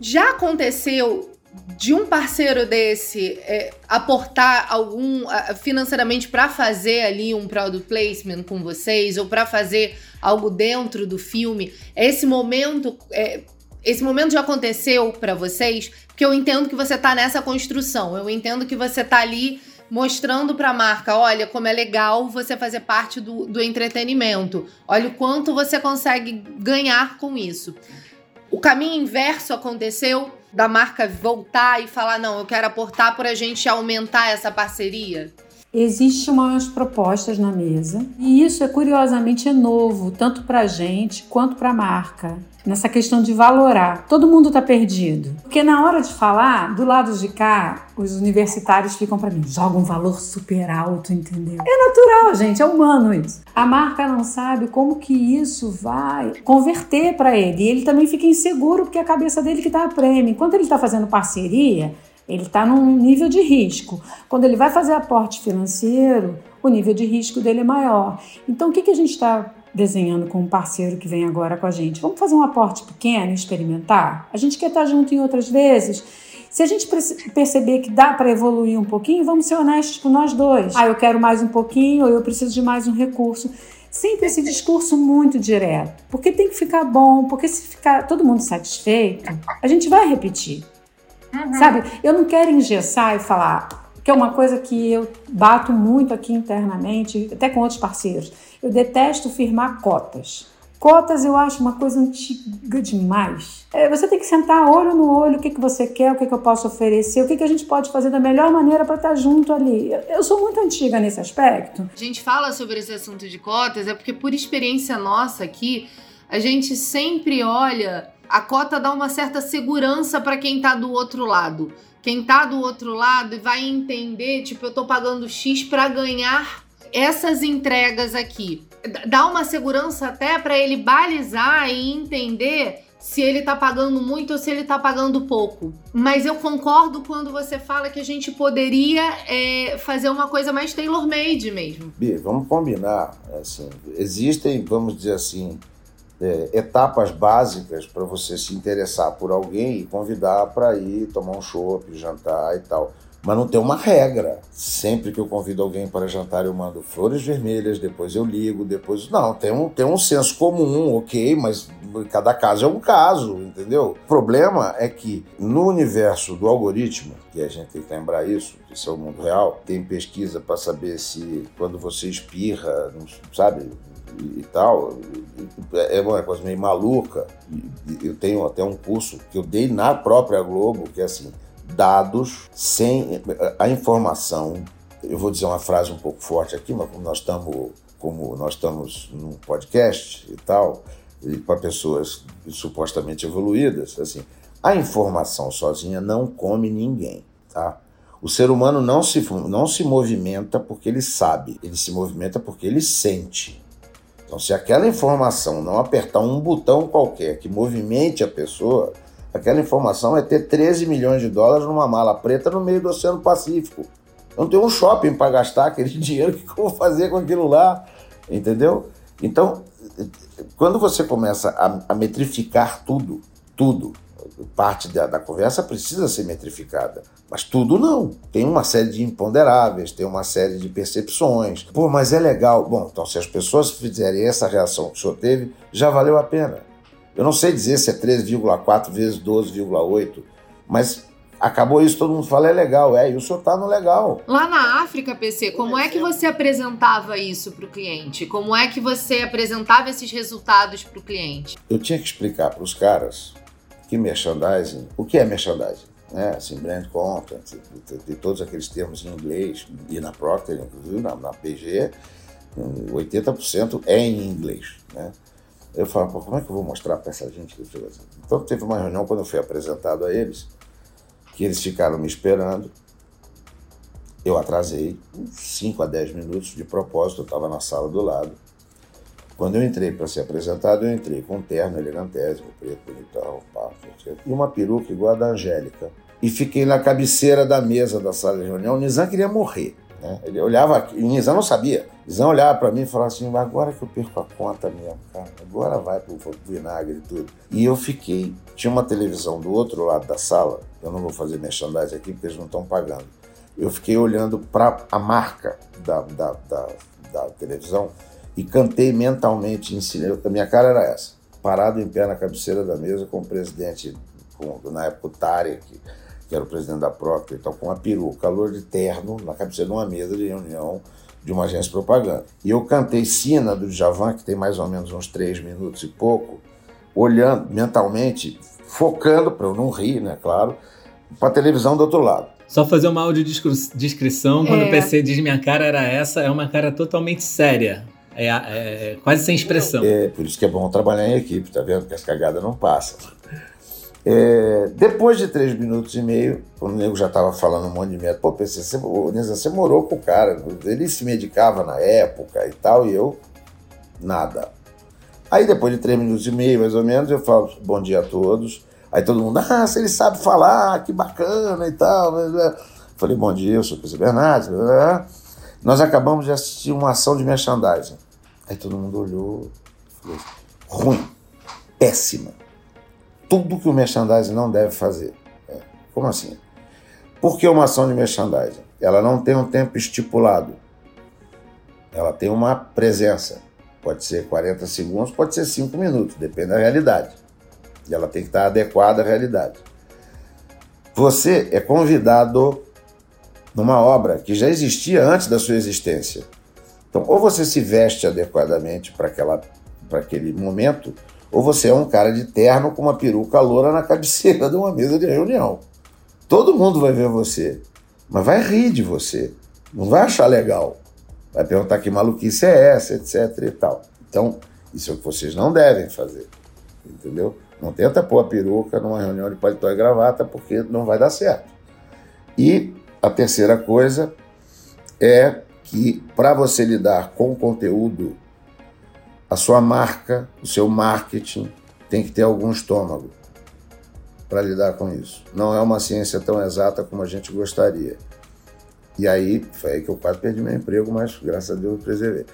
já aconteceu de um parceiro desse é, aportar algum financeiramente para fazer ali um product placement com vocês ou para fazer algo dentro do filme? Esse momento, é, esse momento já aconteceu para vocês? Porque eu entendo que você tá nessa construção, eu entendo que você tá ali mostrando para a marca, olha como é legal você fazer parte do, do entretenimento, olha o quanto você consegue ganhar com isso. O caminho inverso aconteceu da marca voltar e falar, não, eu quero aportar para a gente aumentar essa parceria? Existem umas propostas na mesa e isso é curiosamente é novo, tanto para a gente quanto para a marca nessa questão de valorar. Todo mundo está perdido. Porque na hora de falar, do lado de cá, os universitários ficam para mim, jogam um valor super alto, entendeu? É natural, gente, é humano isso. A marca não sabe como que isso vai converter para ele. E ele também fica inseguro porque a cabeça dele que está a prêmio. Enquanto ele está fazendo parceria, ele está num nível de risco. Quando ele vai fazer aporte financeiro, o nível de risco dele é maior. Então, o que, que a gente está desenhando com um parceiro que vem agora com a gente. Vamos fazer um aporte pequeno, experimentar? A gente quer estar junto em outras vezes. Se a gente perceber que dá para evoluir um pouquinho, vamos ser honestos com nós dois. Ah, eu quero mais um pouquinho, ou eu preciso de mais um recurso. Sempre esse discurso muito direto. Porque tem que ficar bom, porque se ficar todo mundo satisfeito, a gente vai repetir. Uhum. Sabe? Eu não quero engessar e falar, que é uma coisa que eu bato muito aqui internamente, até com outros parceiros eu detesto firmar cotas. Cotas eu acho uma coisa antiga demais. É, você tem que sentar olho no olho, o que, que você quer, o que, que eu posso oferecer, o que, que a gente pode fazer da melhor maneira para estar junto ali. Eu sou muito antiga nesse aspecto. A gente fala sobre esse assunto de cotas, é porque por experiência nossa aqui, a gente sempre olha, a cota dá uma certa segurança para quem tá do outro lado. Quem tá do outro lado vai entender, tipo, eu tô pagando X para ganhar essas entregas aqui. Dá uma segurança até para ele balizar e entender se ele tá pagando muito ou se ele tá pagando pouco. Mas eu concordo quando você fala que a gente poderia é, fazer uma coisa mais tailor-made mesmo. Bi, vamos combinar. Assim, existem, vamos dizer assim, é, etapas básicas para você se interessar por alguém e convidar para ir tomar um chopp, jantar e tal. Mas não tem uma regra. Sempre que eu convido alguém para jantar, eu mando flores vermelhas, depois eu ligo, depois. Não, tem um, tem um senso comum, ok, mas cada caso é um caso, entendeu? O problema é que no universo do algoritmo, que a gente tem que lembrar isso, que isso é o mundo real, tem pesquisa para saber se quando você espirra, sabe, e, tal, é uma coisa meio maluca. Eu tenho até um curso que eu dei na própria Globo, que é assim, dados sem a informação. Eu vou dizer uma frase um pouco forte aqui, mas como nós estamos como nós estamos num podcast e tal, e para pessoas supostamente evoluídas, assim, a informação sozinha não come ninguém, tá? O ser humano não se, não se movimenta porque ele sabe, ele se movimenta porque ele sente. Então, se aquela informação não apertar um botão qualquer que movimente a pessoa, Aquela informação é ter 13 milhões de dólares numa mala preta no meio do Oceano Pacífico. Eu não tenho um shopping para gastar aquele dinheiro, o que eu vou fazer com aquilo lá? Entendeu? Então, quando você começa a, a metrificar tudo, tudo, parte da, da, conversa precisa ser metrificada. Mas tudo não. Tem uma série de imponderáveis, tem uma série de percepções. Pô, mas é legal. Bom, então se as pessoas fizerem essa reação que o senhor teve, já valeu a pena. Eu não sei dizer se é 13,4 vezes 12,8, mas acabou isso, todo mundo fala, é legal, é, e o senhor tá no legal. Lá na África, PC, como é que você apresentava isso para o cliente? Como é que você apresentava esses resultados para o cliente? Eu tinha que explicar para os caras que merchandising, o que é merchandising? Né? Assim, brand content, tem todos aqueles termos em inglês, e na Procter, inclusive, na, na PG, 80% é em inglês, né? Eu falo, pô, como é que eu vou mostrar para essa gente que fez assim? Então teve uma reunião quando eu fui apresentado a eles, que eles ficaram me esperando. Eu atrasei 5 a 10 minutos de propósito, eu estava na sala do lado. Quando eu entrei para ser apresentado, eu entrei com um terno elegantésimo, preto, bonitão, pá, e uma peruca igual a da Angélica. E fiquei na cabeceira da mesa da sala de reunião. O Nizam queria morrer. Né? Ele olhava, e Nizam não sabia. Nizam olhava para mim e falava assim: agora que eu perco a conta mesmo, cara, agora vai pro vinagre e tudo. E eu fiquei. Tinha uma televisão do outro lado da sala, eu não vou fazer merchandising aqui porque eles não estão pagando. Eu fiquei olhando para a marca da, da, da, da, televisão e cantei mentalmente em silêncio. A minha cara era essa, parado em pé na cabeceira da mesa com o presidente, com, na época o Tarek, que era o presidente da Procter, então, com uma peruca, calor de terno, na cabeceira de uma mesa de reunião de uma agência de propaganda. E eu cantei Sina do Javan, que tem mais ou menos uns três minutos e pouco, olhando mentalmente, focando, para eu não rir, né, claro, para a televisão do outro lado. Só fazer uma audiodescrição, quando é. o PC diz minha cara era essa, é uma cara totalmente séria. É, é, quase sem expressão. É, por isso que é bom trabalhar em equipe, tá vendo? Que as cagadas não passam. É, depois de três minutos e meio, o nego já estava falando um monte de merda. Pô, PC, você, você morou com o cara, ele se medicava na época e tal, e eu, nada. Aí depois de três minutos e meio, mais ou menos, eu falo bom dia a todos. Aí todo mundo, ah, se ele sabe falar, que bacana e tal. Falei, bom dia, eu sou o PC Bernardes. Nós acabamos de assistir uma ação de merchandising. Aí todo mundo olhou, falou, ruim, péssima tudo que o merchandising não deve fazer. É. Como assim? Por que uma ação de merchandising? Ela não tem um tempo estipulado. Ela tem uma presença. Pode ser 40 segundos, pode ser 5 minutos, depende da realidade. E ela tem que estar adequada à realidade. Você é convidado numa obra que já existia antes da sua existência. Então, ou você se veste adequadamente para aquele momento, ou você é um cara de terno com uma peruca loura na cabeceira de uma mesa de reunião. Todo mundo vai ver você, mas vai rir de você, não vai achar legal. Vai perguntar que maluquice é essa, etc e tal. Então, Isso é o que vocês não devem fazer. Entendeu? Não tenta pôr a peruca numa reunião de paletó e gravata, porque não vai dar certo. E a terceira coisa é que para você lidar com o conteúdo, a sua marca, o seu marketing tem que ter algum estômago para lidar com isso. Não é uma ciência tão exata como a gente gostaria. E aí, foi aí que eu quase perdi meu emprego, mas graças a Deus eu preservei.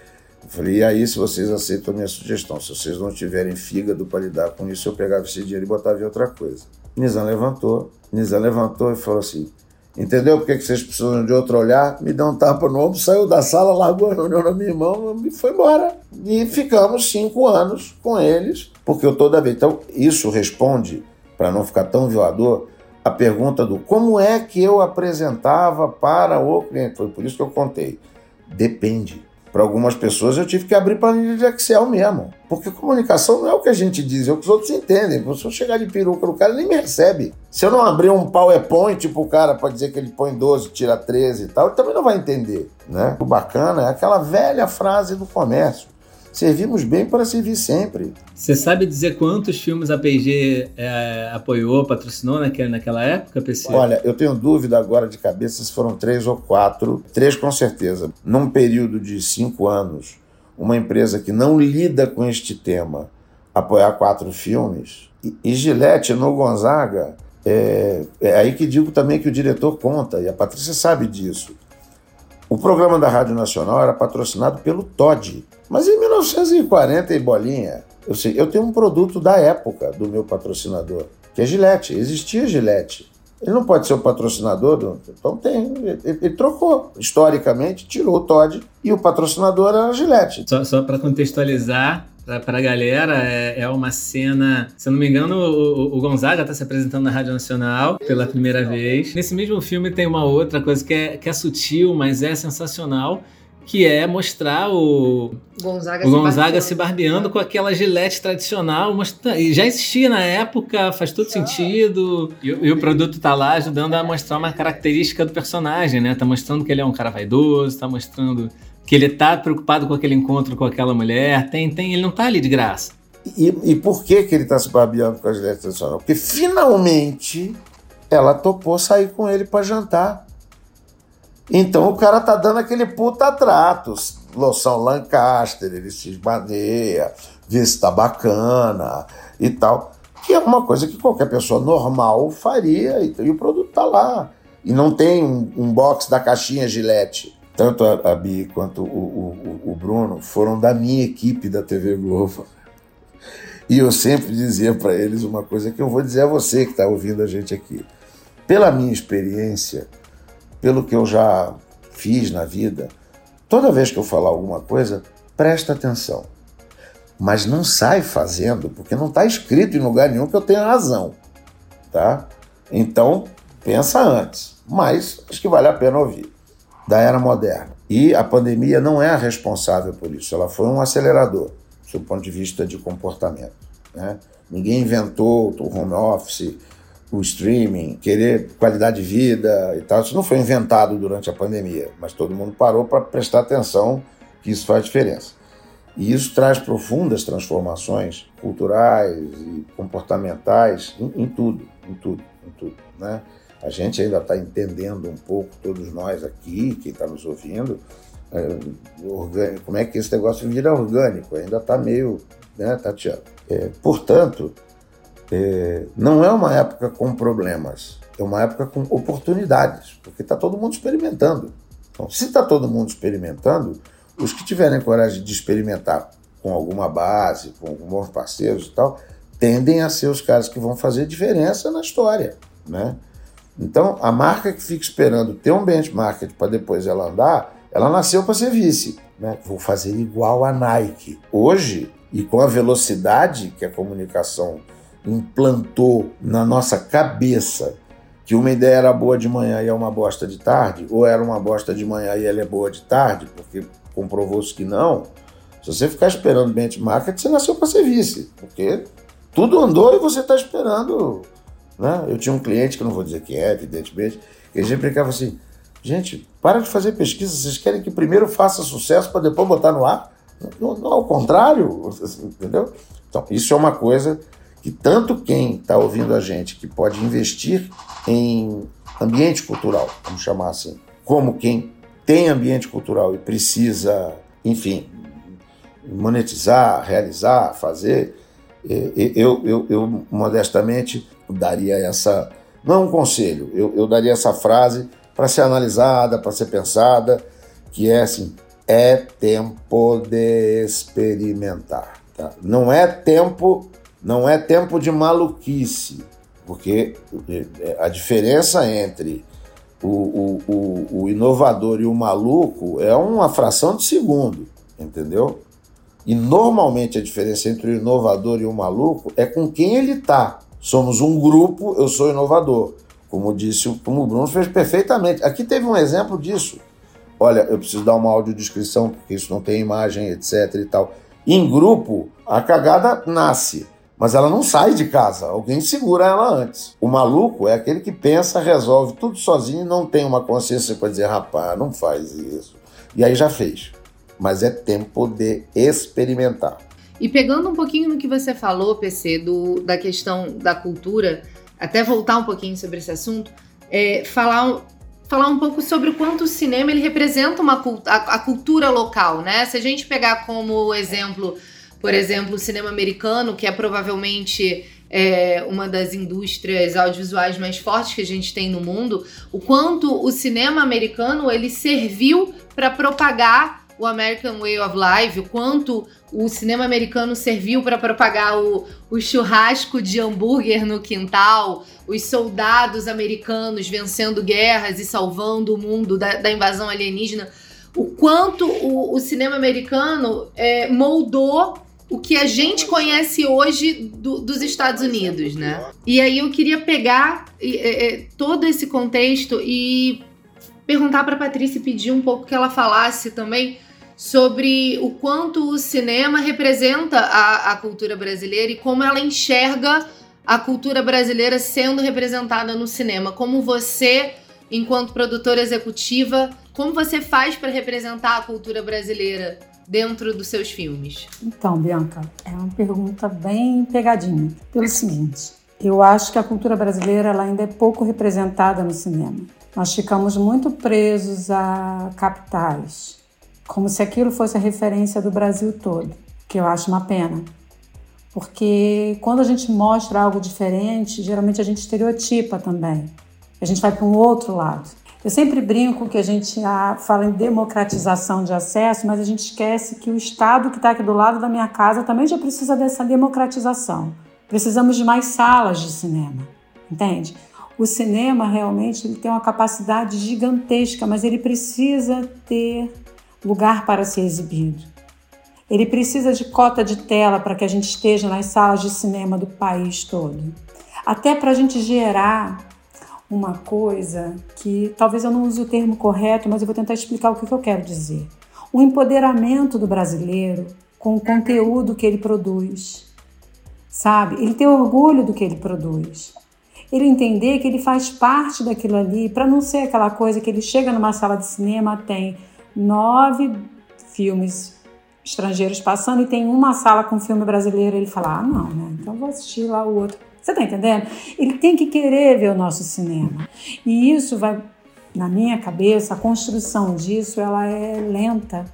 Eu falei, e aí se vocês aceitam a minha sugestão, se vocês não tiverem fígado para lidar com isso, eu pegava esse dinheiro e botava em outra coisa. Nizam levantou, Nizam levantou e falou assim, entendeu por que vocês precisam de outro olhar? Me deu um tapa no ombro, saiu da sala, largou a reunião na minha mão e foi embora. E ficamos cinco anos com eles, porque eu toda vez... Então, isso responde para não ficar tão violador, a pergunta do como é que eu apresentava para o cliente. Foi por isso que eu contei. Depende. Para algumas pessoas eu tive que abrir planilha de Excel mesmo. Porque comunicação não é o que a gente diz, é o que os outros entendem. Se eu chegar de peruca no cara, ele nem me recebe. Se eu não abrir um PowerPoint para o cara para dizer que ele põe 12, tira 13 e tal, ele também não vai entender. Né? O bacana é aquela velha frase do comércio servimos bem para servir sempre. Você sabe dizer quantos filmes a P&G é, apoiou, patrocinou naquela, naquela época, PC? Olha, eu tenho dúvida agora de cabeça se foram três ou quatro. Três com certeza. Num período de cinco anos, uma empresa que não lida com este tema apoiar quatro filmes. E, e Gillette no Gonzaga, é, é aí que digo também que o diretor conta, e a Patrícia sabe disso. O programa da Rádio Nacional era patrocinado pelo Todd. Mas em 1940 e bolinha, eu, sei, eu tenho um produto da época do meu patrocinador, que é Gillette. Existia Gillette. Ele não pode ser o patrocinador, do, então tem. Ele, ele, trocou. Historicamente, tirou o Todd e o patrocinador era a Gillette. Só, só para contextualizar, para a galera, é, é, uma cena. Se eu não me engano, o, o Gonzaga está se apresentando na Rádio Nacional pela primeira vez. Nesse mesmo filme tem uma outra coisa que é, que é sutil, mas é sensacional que é mostrar o Gonzaga, o Gonzaga se, barbeando com aquela gilete tradicional. E já existia na época, faz todo sentido. E, e, o produto tá lá ajudando a mostrar uma característica do personagem, né? Tá mostrando que ele é um cara vaidoso, tá mostrando que ele tá preocupado com aquele encontro com aquela mulher. Tem, tem, ele não tá ali de graça. E, e por que, que ele tá se barbeando com a gilete tradicional? Porque finalmente ela topou sair com ele para jantar. Então o cara tá dando aquele puta trato. Loção Lancaster, ele se esbaneia, vê se tá bacana e tal. Que é uma coisa que qualquer pessoa normal faria, e, e o produto tá lá. E não tem um, um box da caixinha Gillette. Tanto a, a Bi quanto o, o, o Bruno foram da minha equipe da TV Globo. E eu sempre dizia para eles uma coisa que eu vou dizer a você que está ouvindo a gente aqui. Pela minha experiência, pelo que eu já fiz na vida, toda vez que eu falar alguma coisa, presta atenção. Mas não sai fazendo, porque não está escrito em lugar nenhum que eu tenha razão. Tá? Então, pensa antes. Mas acho que vale a pena ouvir. Da era moderna. E a pandemia não é a responsável por isso. Ela foi um acelerador, do ponto de vista de comportamento. Né? Ninguém inventou o home office, o streaming, querer qualidade de vida e tal. Isso não foi inventado durante a pandemia, mas todo mundo parou para prestar atenção que isso faz diferença. E isso traz profundas transformações culturais e comportamentais em, em tudo, em tudo, em tudo, né? A gente ainda está entendendo um pouco, todos nós aqui, quem está nos ouvindo, é, como é que esse negócio vira orgânico, ainda está meio né, tateando. É, portanto, é, não é uma época com problemas, é uma época com oportunidades, porque está todo mundo experimentando. Então, se está todo mundo experimentando, os que tiverem coragem de experimentar com alguma base, com bons parceiros e tal, tendem a ser os caras que vão fazer diferença na história, né? Então, a marca que fica esperando ter um benchmark para depois ela andar, ela nasceu para ser vice. Né? Vou fazer igual a Nike. Hoje, e com a velocidade que a comunicação implantou na nossa cabeça que uma ideia era boa de manhã e é uma bosta de tarde, ou era uma bosta de manhã e ela é boa de tarde, porque comprovou-se que não, se você ficar esperando benchmark, você nasceu para ser vice, porque tudo andou e você está esperando. Né? Eu tinha um cliente, que não vou dizer quem é, evidentemente, que gente brincava assim, gente, para de fazer pesquisa, vocês querem que primeiro faça sucesso para depois botar no ar? Não, não ao contrário, entendeu? Então, isso é uma coisa que tanto quem está ouvindo a gente, que pode investir em ambiente cultural, vamos chamar assim, como quem tem ambiente cultural e precisa, enfim, monetizar, realizar, fazer, eu, eu, eu modestamente daria essa, não um conselho, eu, eu daria essa frase para ser analisada, para ser pensada, que é assim, é tempo de experimentar. Tá? Não é tempo, não é tempo de maluquice, porque é, a diferença entre o, o, o, o inovador e o maluco é uma fração de segundo, entendeu? E normalmente a diferença entre o inovador e o maluco é com quem ele está. Somos um grupo, eu sou inovador. Como disse, como o Bruno fez perfeitamente. Aqui teve um exemplo disso. Olha, eu preciso dar uma audiodescrição, porque isso não tem imagem, etc e tal. Em grupo, a cagada nasce, mas ela não sai de casa. Alguém segura ela antes. O maluco é aquele que pensa, resolve tudo sozinho e não tem uma consciência para dizer, rapaz, não faz isso. E aí já fez mas é tempo de experimentar. E pegando um pouquinho no que você falou, PC, do, da questão da cultura, até voltar um pouquinho sobre esse assunto, é, falar, falar um pouco sobre o quanto o cinema ele representa uma, a, a cultura local, né? Se a gente pegar como exemplo, por exemplo, o cinema americano, que é provavelmente é, uma das indústrias audiovisuais mais fortes que a gente tem no mundo, o quanto o cinema americano ele serviu para propagar o American Way of Life, o quanto o cinema americano serviu para propagar o, o churrasco de hambúrguer no quintal, os soldados americanos vencendo guerras e salvando o mundo da, da invasão alienígena, o quanto o, o cinema americano é, moldou o que a gente conhece hoje do, dos Estados Unidos, né? E aí eu queria pegar é, é, todo esse contexto e perguntar para Patrícia e pedir um pouco que ela falasse também sobre o quanto o cinema representa a, a cultura brasileira e como ela enxerga a cultura brasileira sendo representada no cinema. Como você, enquanto produtora executiva, como você faz para representar a cultura brasileira dentro dos seus filmes? Então, Bianca, é uma pergunta bem pegadinha. Pelo seguinte, eu acho que a cultura brasileira ela ainda é pouco representada no cinema. Nós ficamos muito presos a capitais, como se aquilo fosse a referência do Brasil todo, que eu acho uma pena. Porque quando a gente mostra algo diferente, geralmente a gente estereotipa também. A gente vai para um outro lado. Eu sempre brinco que a gente fala em democratização de acesso, mas a gente esquece que o Estado que está aqui do lado da minha casa também já precisa dessa democratização. Precisamos de mais salas de cinema, entende? O cinema realmente ele tem uma capacidade gigantesca, mas ele precisa ter lugar para ser exibido. Ele precisa de cota de tela para que a gente esteja nas salas de cinema do país todo. Até para a gente gerar uma coisa que talvez eu não use o termo correto, mas eu vou tentar explicar o que eu quero dizer. O empoderamento do brasileiro com o conteúdo que ele produz. Sabe? Ele ter orgulho do que ele produz. Ele entender que ele faz parte daquilo ali, para não ser aquela coisa que ele chega numa sala de cinema, tem nove filmes estrangeiros passando e tem uma sala com filme brasileiro, ele fala: ah, não, né? Então vou assistir lá o outro. Você tá entendendo? Ele tem que querer ver o nosso cinema. E isso vai, na minha cabeça, a construção disso ela é lenta.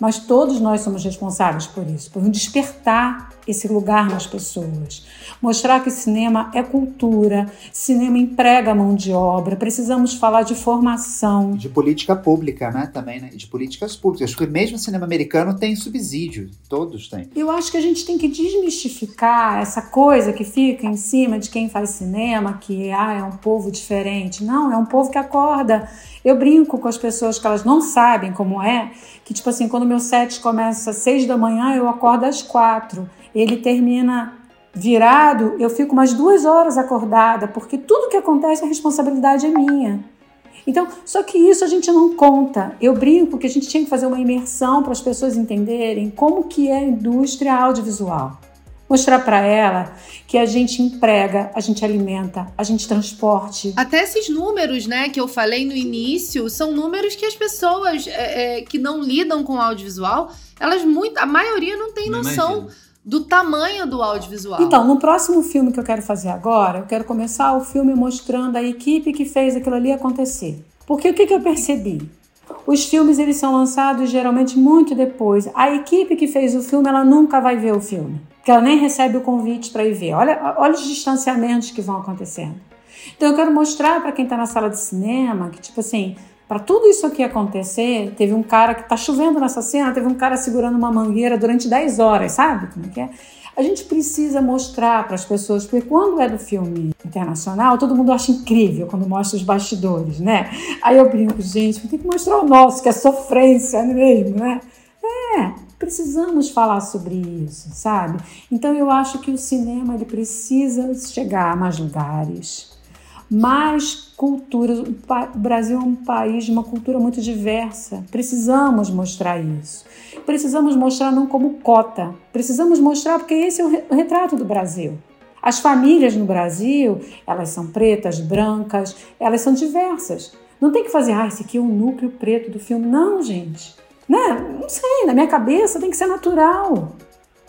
Mas todos nós somos responsáveis por isso, por despertar esse lugar nas pessoas. Mostrar que cinema é cultura, cinema emprega mão de obra, precisamos falar de formação. De política pública, né? Também, né? De políticas públicas. Porque mesmo o cinema americano tem subsídio, todos têm. Eu acho que a gente tem que desmistificar essa coisa que fica em cima de quem faz cinema, que ah, é um povo diferente. Não, é um povo que acorda. Eu brinco com as pessoas que elas não sabem como é, que tipo assim, quando meu set começa às seis da manhã, eu acordo às quatro ele termina virado, eu fico mais duas horas acordada, porque tudo que acontece, a responsabilidade é minha. Então, só que isso a gente não conta. Eu brinco que a gente tinha que fazer uma imersão para as pessoas entenderem como que é a indústria audiovisual. Mostrar para ela que a gente emprega, a gente alimenta, a gente transporte. Até esses números, né, que eu falei no início, são números que as pessoas é, é, que não lidam com audiovisual, elas muito, a maioria não tem não noção imagino. Do tamanho do audiovisual. Então, no próximo filme que eu quero fazer agora, eu quero começar o filme mostrando a equipe que fez aquilo ali acontecer. Porque o que, que eu percebi? Os filmes eles são lançados geralmente muito depois. A equipe que fez o filme, ela nunca vai ver o filme que ela nem recebe o convite para ir ver. Olha, olha os distanciamentos que vão acontecendo. Então eu quero mostrar para quem está na sala de cinema que, tipo assim, para tudo isso aqui acontecer, teve um cara que está chovendo nessa cena, teve um cara segurando uma mangueira durante 10 horas, sabe como é que é? A gente precisa mostrar para as pessoas, porque quando é do filme internacional, todo mundo acha incrível quando mostra os bastidores, né? Aí eu brinco, gente, tem que mostrar o nosso, que é sofrência mesmo, né? É, precisamos falar sobre isso, sabe? Então eu acho que o cinema ele precisa chegar a mais lugares, mais culturas. O Brasil é um país de uma cultura muito diversa. Precisamos mostrar isso. Precisamos mostrar não como cota. Precisamos mostrar porque esse é o retrato do Brasil. As famílias no Brasil, elas são pretas, brancas, elas são diversas. Não tem que fazer, ah, esse aqui é o núcleo preto do filme. Não, gente. Né? Não sei, na minha cabeça tem que ser natural.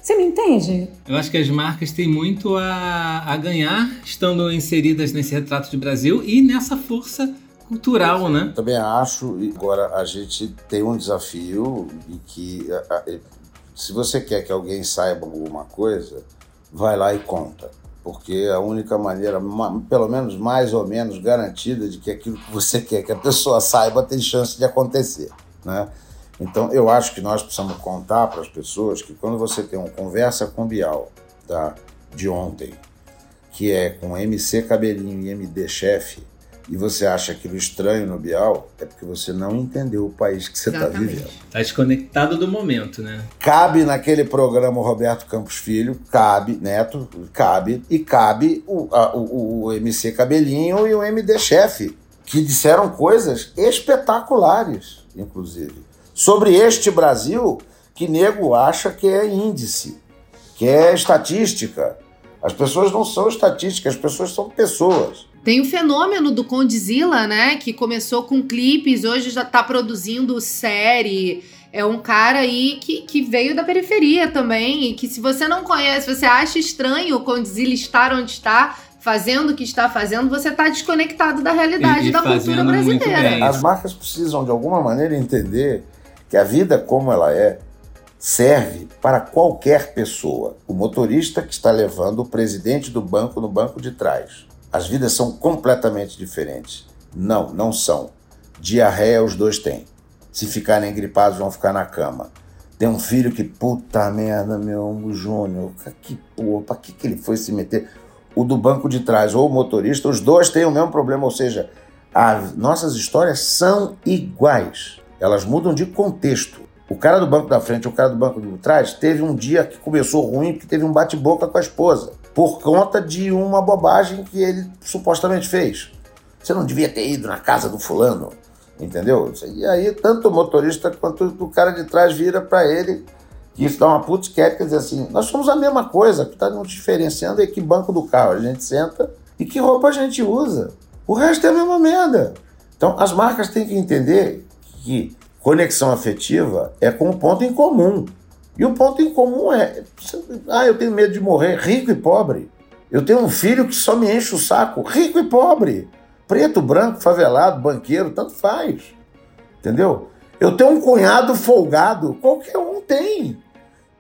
Você me entende? Eu acho que as marcas têm muito a, a ganhar estando inseridas nesse retrato de Brasil e nessa força cultural, né? Também acho, agora a gente tem um desafio e que se você quer que alguém saiba alguma coisa, vai lá e conta. Porque a única maneira, pelo menos mais ou menos garantida, de que aquilo que você quer que a pessoa saiba tem chance de acontecer, né? Então, eu acho que nós precisamos contar para as pessoas que quando você tem uma conversa com o Bial tá, de ontem, que é com MC Cabelinho e MD Chefe, e você acha aquilo estranho no Bial, é porque você não entendeu o país que você está vivendo. Está desconectado do momento, né? Cabe naquele programa Roberto Campos Filho, cabe, Neto, cabe, e cabe o, a, o, o MC Cabelinho e o MD Chefe, que disseram coisas espetaculares, inclusive sobre este Brasil que nego acha que é índice, que é estatística. As pessoas não são estatísticas, as pessoas são pessoas. Tem o fenômeno do Condzilla, né? Que começou com clipes, hoje já está produzindo série. É um cara aí que, que veio da periferia também. E que se você não conhece, você acha estranho o Condzilla estar onde está, fazendo o que está fazendo, você está desconectado da realidade e, e da cultura brasileira. As marcas precisam, de alguma maneira, entender que a vida como ela é serve para qualquer pessoa. O motorista que está levando o presidente do banco no banco de trás. As vidas são completamente diferentes. Não, não são. Diarreia os dois têm. Se ficarem gripados, vão ficar na cama. Tem um filho que, puta merda, meu Júnior, que porra, pra que, que ele foi se meter? O do banco de trás ou o motorista, os dois têm o mesmo problema, ou seja, as nossas histórias são iguais elas mudam de contexto. O cara do banco da frente o cara do banco de trás teve um dia que começou ruim porque teve um bate-boca com a esposa, por conta de uma bobagem que ele supostamente fez. Você não devia ter ido na casa do fulano, entendeu? E aí, tanto o motorista quanto o cara de trás vira para ele, que isso dá uma putz quer dizer assim: nós somos a mesma coisa, que está nos diferenciando é que banco do carro a gente senta e que roupa a gente usa. O resto é a mesma merda. Então, as marcas têm que entender que conexão afetiva é com um ponto em comum. E o ponto em comum é: ah, eu tenho medo de morrer, rico e pobre. Eu tenho um filho que só me enche o saco, rico e pobre. Preto, branco, favelado, banqueiro, tanto faz. Entendeu? Eu tenho um cunhado folgado, qualquer um tem.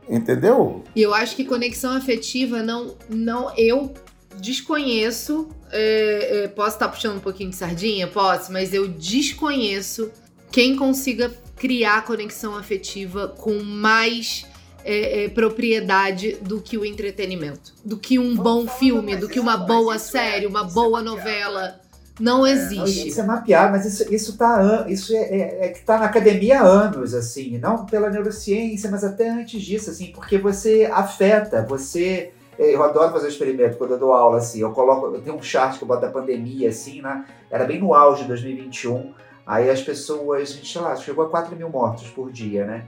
Entendeu? E eu acho que conexão afetiva não. não eu desconheço. É, é, posso estar puxando um pouquinho de sardinha? Posso, mas eu desconheço quem consiga criar conexão afetiva com mais é, é, propriedade do que o entretenimento, do que um bom filme, do que uma boa série, uma boa novela. Não existe. Isso é mapear, mas isso, isso, tá, isso é, é, é que está na academia há anos, assim, não pela neurociência, mas até antes disso, assim, porque você afeta, você. É, eu adoro fazer experimento quando eu dou aula, assim. Eu coloco, eu tenho um chart que eu boto da pandemia, assim, né? Era bem no auge de 2021 Aí as pessoas, a gente, sei lá, chegou a 4 mil mortos por dia, né?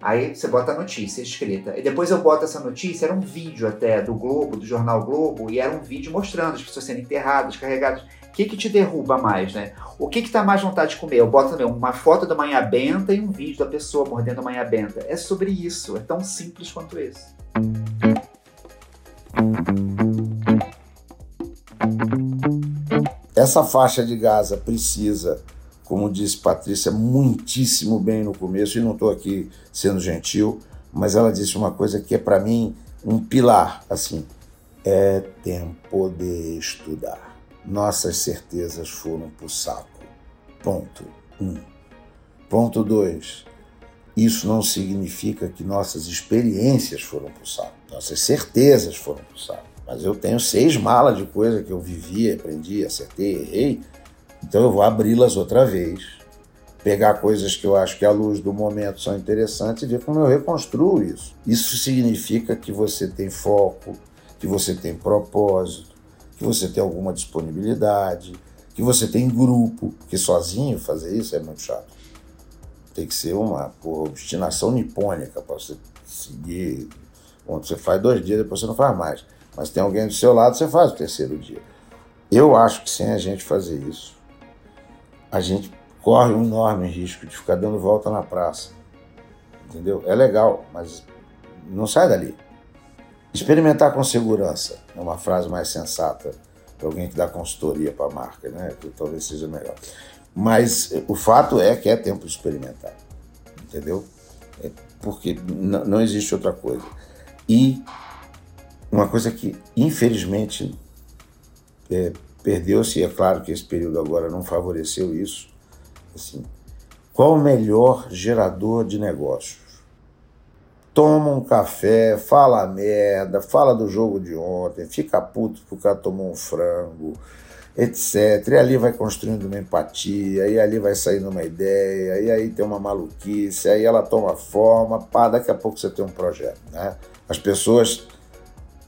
Aí você bota a notícia escrita. E depois eu boto essa notícia, era um vídeo até do Globo, do jornal Globo, e era um vídeo mostrando as pessoas sendo enterradas, carregadas. O que, que te derruba mais, né? O que, que tá mais vontade de comer? Eu boto também uma foto da manhã benta e um vídeo da pessoa mordendo a manhã benta. É sobre isso, é tão simples quanto esse. Essa faixa de Gaza precisa como disse Patrícia muitíssimo bem no começo, e não estou aqui sendo gentil, mas ela disse uma coisa que é para mim um pilar, assim, é tempo de estudar. Nossas certezas foram pro saco. Ponto um. Ponto dois. Isso não significa que nossas experiências foram pro saco. Nossas certezas foram pro saco. Mas eu tenho seis malas de coisa que eu vivi, aprendi, acertei, errei, então eu vou abri-las outra vez, pegar coisas que eu acho que à luz do momento são interessantes e ver como eu reconstruo isso. Isso significa que você tem foco, que você tem propósito, que você tem alguma disponibilidade, que você tem grupo, porque sozinho fazer isso é muito chato. Tem que ser uma porra, obstinação nipônica para você seguir. Quando você faz dois dias, depois você não faz mais. Mas tem alguém do seu lado, você faz o terceiro dia. Eu acho que sem a gente fazer isso, a gente corre um enorme risco de ficar dando volta na praça. Entendeu? É legal, mas não sai dali. Experimentar com segurança é uma frase mais sensata para alguém que dá consultoria para a marca, né? Que talvez seja melhor. Mas o fato é que é tempo de experimentar, entendeu? É porque não existe outra coisa. E uma coisa que, infelizmente, é, Perdeu-se, é claro que esse período agora não favoreceu isso. Assim, qual o melhor gerador de negócios? Toma um café, fala merda, fala do jogo de ontem, fica puto porque cara tomou um frango, etc. E ali vai construindo uma empatia, e ali vai saindo uma ideia, e aí tem uma maluquice, aí ela toma forma, pá, daqui a pouco você tem um projeto. Né? As pessoas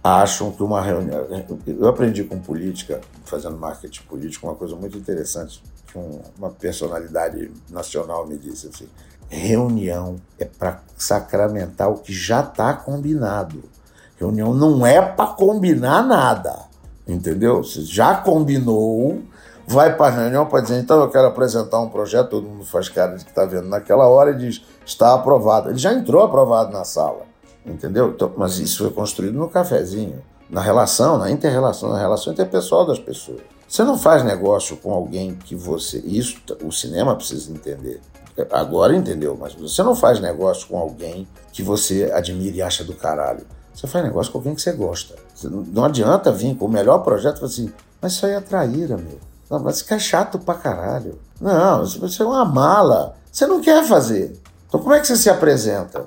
acham que uma reunião. Eu aprendi com política, fazendo marketing político, uma coisa muito interessante que uma personalidade nacional me disse assim: reunião é para sacramentar o que já está combinado. Reunião não é para combinar nada, entendeu? Você já combinou, vai para a reunião para dizer, então eu quero apresentar um projeto, todo mundo faz cara de que está vendo naquela hora e diz, está aprovado. Ele já entrou aprovado na sala entendeu? Então, mas isso foi construído no cafezinho, na relação, na inter-relação, na relação interpessoal das pessoas. Você não faz negócio com alguém que você. Isso o cinema precisa entender. Agora entendeu, mas você não faz negócio com alguém que você admira e acha do caralho. Você faz negócio com alguém que você gosta. Você não adianta vir com o melhor projeto e falar assim, mas isso aí é traíra, meu. Não, mas fica chato pra caralho. Não, você é uma mala. Você não quer fazer. Então como é que você se apresenta?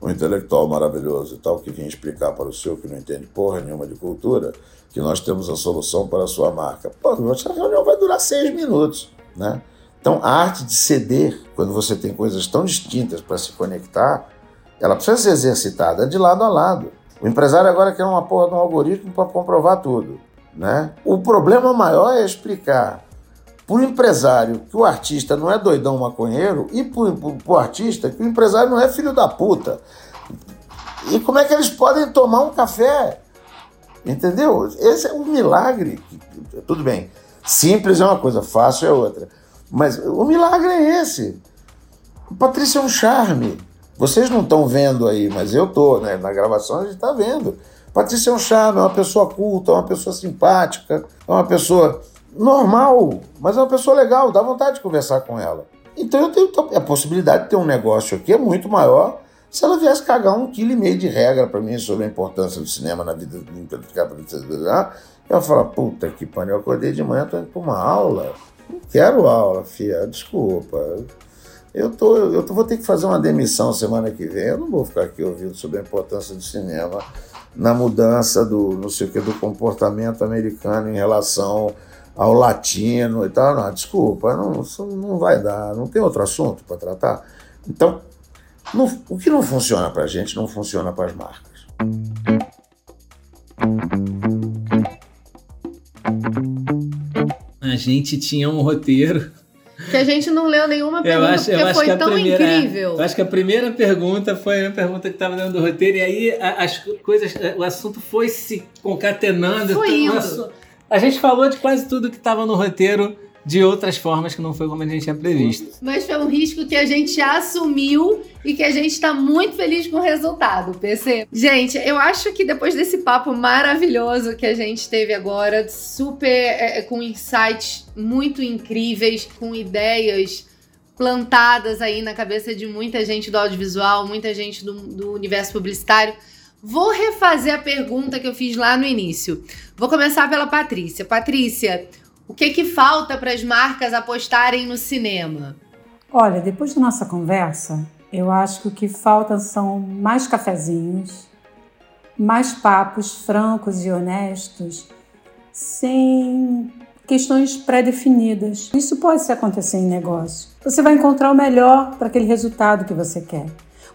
Um intelectual maravilhoso e tal, que vinha explicar para o senhor que não entende porra nenhuma de cultura, que nós temos a solução para a sua marca. Pô, essa reunião vai durar seis minutos, né? Então, a arte de ceder, quando você tem coisas tão distintas para se conectar, ela precisa ser exercitada de lado a lado. O empresário agora quer uma porra de um algoritmo para comprovar tudo, né? O problema maior é explicar para o empresário que o artista não é doidão maconheiro e para o artista que o empresário não é filho da puta. E como é que eles podem tomar um café? Entendeu? Esse é um milagre. Tudo bem, simples é uma coisa, fácil é outra. Mas o milagre é esse. Patrícia é um charme. Vocês não estão vendo aí, mas eu tô, né? Na gravação a gente está vendo. Patrícia é um charme, é uma pessoa culta, é uma pessoa simpática, é uma pessoa normal, mas é uma pessoa legal, dá vontade de conversar com ela. Então eu tenho a possibilidade de ter um negócio aqui é muito maior se ela viesse cagar um quilo e meio de regra para mim sobre a importância do cinema na vida do eu ia falar, puta que pariu, eu acordei de manhã, tô indo pra uma aula. Não quero aula, filha, desculpa. Eu, tô, eu tô, vou ter que fazer uma demissão semana que vem. Eu não vou ficar aqui ouvindo sobre a importância do cinema na mudança do, não sei o que, do comportamento americano em relação ao latino e tal. Não, desculpa, não, não vai dar, não tem outro assunto para tratar. Então, não, o que não funciona para a gente não funciona para as marcas. A gente tinha um roteiro Que a gente não leu nenhuma pergunta acho, porque foi tão primeira, incrível. Eu acho que a primeira pergunta foi a pergunta que estava dentro do roteiro, e aí as coisas, o assunto foi se concatenando. Foi indo. A gente falou de quase tudo que estava no roteiro de outras formas que não foi como a gente tinha previsto. Mas foi um risco que a gente assumiu e que a gente está muito feliz com o resultado, PC. Gente, eu acho que depois desse papo maravilhoso que a gente teve agora, super é, com insights muito incríveis, com ideias plantadas aí na cabeça de muita gente do audiovisual, muita gente do, do universo publicitário. Vou refazer a pergunta que eu fiz lá no início. Vou começar pela Patrícia. Patrícia, o que, que falta para as marcas apostarem no cinema? Olha, depois da nossa conversa, eu acho que o que falta são mais cafezinhos, mais papos francos e honestos, sem questões pré-definidas. Isso pode acontecer em negócio. Você vai encontrar o melhor para aquele resultado que você quer.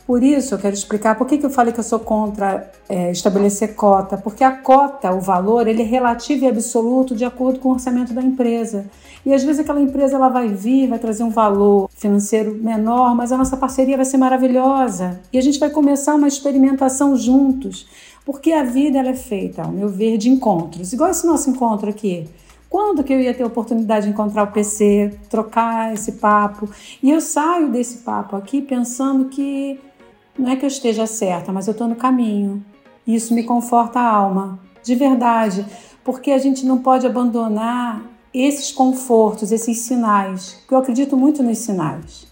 Por isso, eu quero explicar por que, eu falei que eu sou contra é, estabelecer cota, porque a cota, o valor, ele é relativo e absoluto de acordo com o orçamento da empresa. E às vezes aquela empresa ela vai vir, vai trazer um valor financeiro menor, mas a nossa parceria vai ser maravilhosa. E a gente vai começar uma experimentação juntos, porque a vida ela é feita, ao meu ver, de encontros. Igual esse nosso encontro aqui. Quando que eu ia ter a oportunidade de encontrar o PC, trocar esse papo? E eu saio desse papo aqui pensando que não é que eu esteja certa, mas eu estou no caminho. Isso me conforta a alma, de verdade, porque a gente não pode abandonar esses confortos, esses sinais, porque eu acredito muito nos sinais.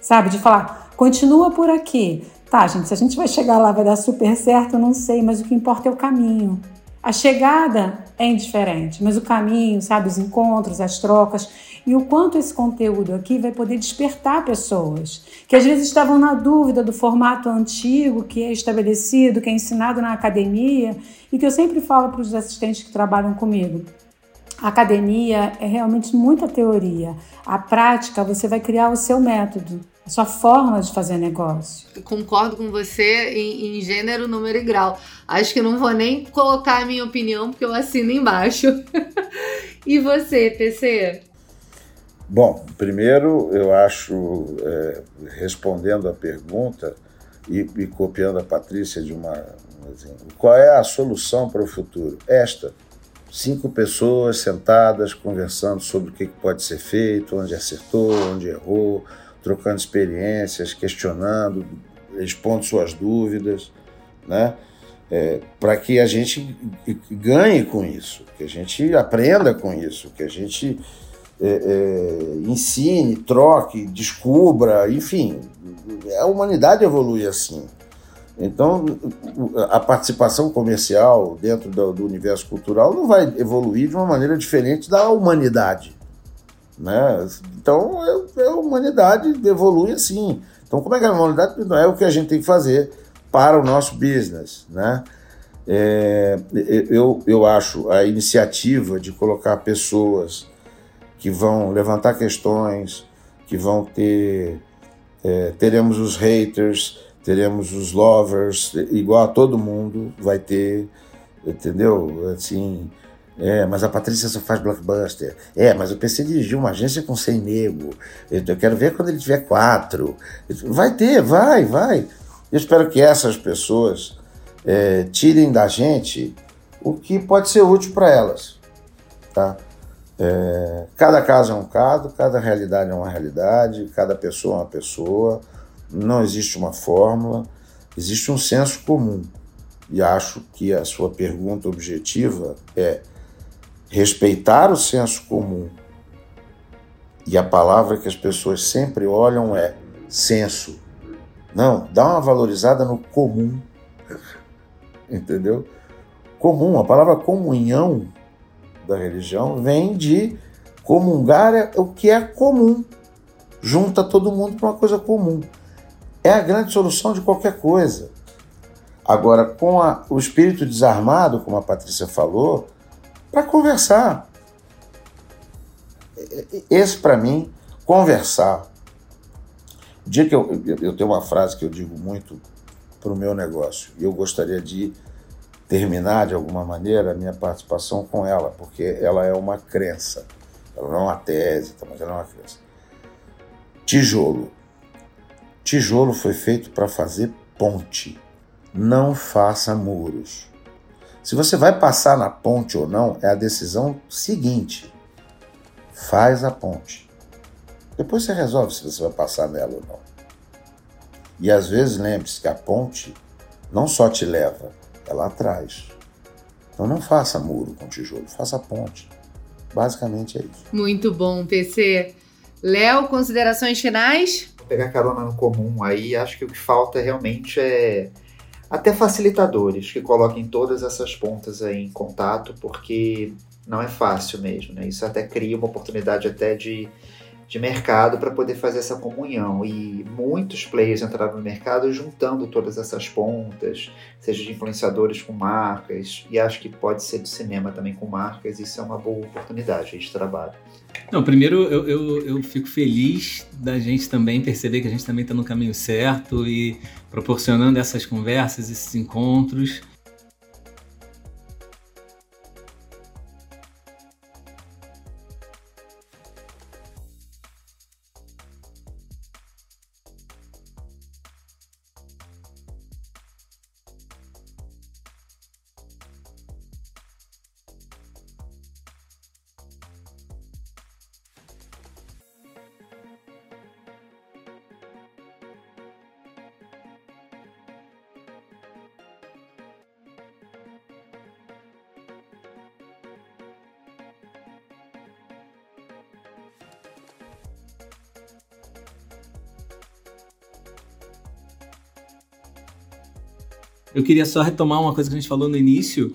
Sabe, de falar, continua por aqui. Tá, gente, se a gente vai chegar lá vai dar super certo, eu não sei, mas o que importa é o caminho. A chegada é indiferente, mas o caminho, sabe, os encontros, as trocas e o quanto esse conteúdo aqui vai poder despertar pessoas que às vezes estavam na dúvida do formato antigo que é estabelecido, que é ensinado na academia e que eu sempre falo para os assistentes que trabalham comigo. A academia é realmente muita teoria. A prática, você vai criar o seu método, a sua forma de fazer negócio. Concordo com você em, em gênero, número e grau. Acho que não vou nem colocar a minha opinião, porque eu assino embaixo. e você, PC? Bom, primeiro eu acho, é, respondendo a pergunta e, e, copiando a Patrícia de uma. Assim, qual é a solução para o futuro? Esta. Cinco pessoas sentadas conversando sobre o que pode ser feito, onde acertou, onde errou, trocando experiências, questionando, expondo suas dúvidas, né? É, para que a gente ganhe com isso, que a gente aprenda com isso, que a gente é, é, ensine, troque, descubra, enfim, a humanidade evolui assim. Então, a participação comercial dentro do, do, universo cultural não vai evoluir de uma maneira diferente da humanidade. Né? Então, é, é a humanidade evolui assim. Então, como é que a humanidade não é o que a gente tem que fazer para o nosso business? Né? É, eu, eu acho a iniciativa de colocar pessoas que vão levantar questões, que vão ter. É, teremos os haters, teremos os lovers, igual a todo mundo vai ter, entendeu? Assim. É, mas a Patrícia só faz blockbuster. É, mas o PC dirigiu uma agência com 100 nego. Eu quero ver quando ele tiver quatro. Vai ter, vai, vai. Eu espero que essas pessoas é, tirem da gente o que pode ser útil para elas. Tá? É, cada caso é um caso, cada realidade é uma realidade, cada pessoa é uma pessoa, não existe uma fórmula, existe um senso comum. E acho que a sua pergunta objetiva é respeitar o senso comum. E a palavra que as pessoas sempre olham é senso. Não, dá uma valorizada no comum. Entendeu? Comum, a palavra comunhão da religião vem de comungar é o que é comum. Junta todo mundo para uma coisa comum. É a grande solução de qualquer coisa. Agora, com a, o espírito desarmado, como a Patrícia falou, para conversar. Esse, para mim, conversar. O dia que eu, eu tenho uma frase que eu digo muito para o meu negócio, e eu gostaria de terminar de alguma maneira a minha participação com ela, porque ela é uma crença. Ela não é uma tese, tá, mas ela é uma crença. Tijolo. Tijolo foi feito para fazer ponte. Não faça muros. Se você vai passar na ponte ou não, é a decisão seguinte. Faz a ponte. Depois você resolve se você vai passar nela ou não. E às vezes lembre-se que a ponte não só te leva, ela atrás. Então não faça muro com tijolo, faça ponte. Basicamente é isso. Muito bom, PC. Léo, considerações finais? Vou pegar carona no comum aí, acho que o que falta realmente é até facilitadores que coloquem todas essas pontas aí em contato, porque não é fácil mesmo, né? Isso até cria uma oportunidade até de de mercado para poder fazer essa comunhão. E muitos players entraram no mercado juntando todas essas pontas, seja de influenciadores com marcas, e acho que pode ser do cinema também com marcas. Isso é uma boa oportunidade de trabalho. Não, primeiro eu, eu, eu fico feliz da gente também perceber que a gente também está no caminho certo e proporcionando essas conversas, esses encontros. Queria só retomar uma coisa que a gente falou no início.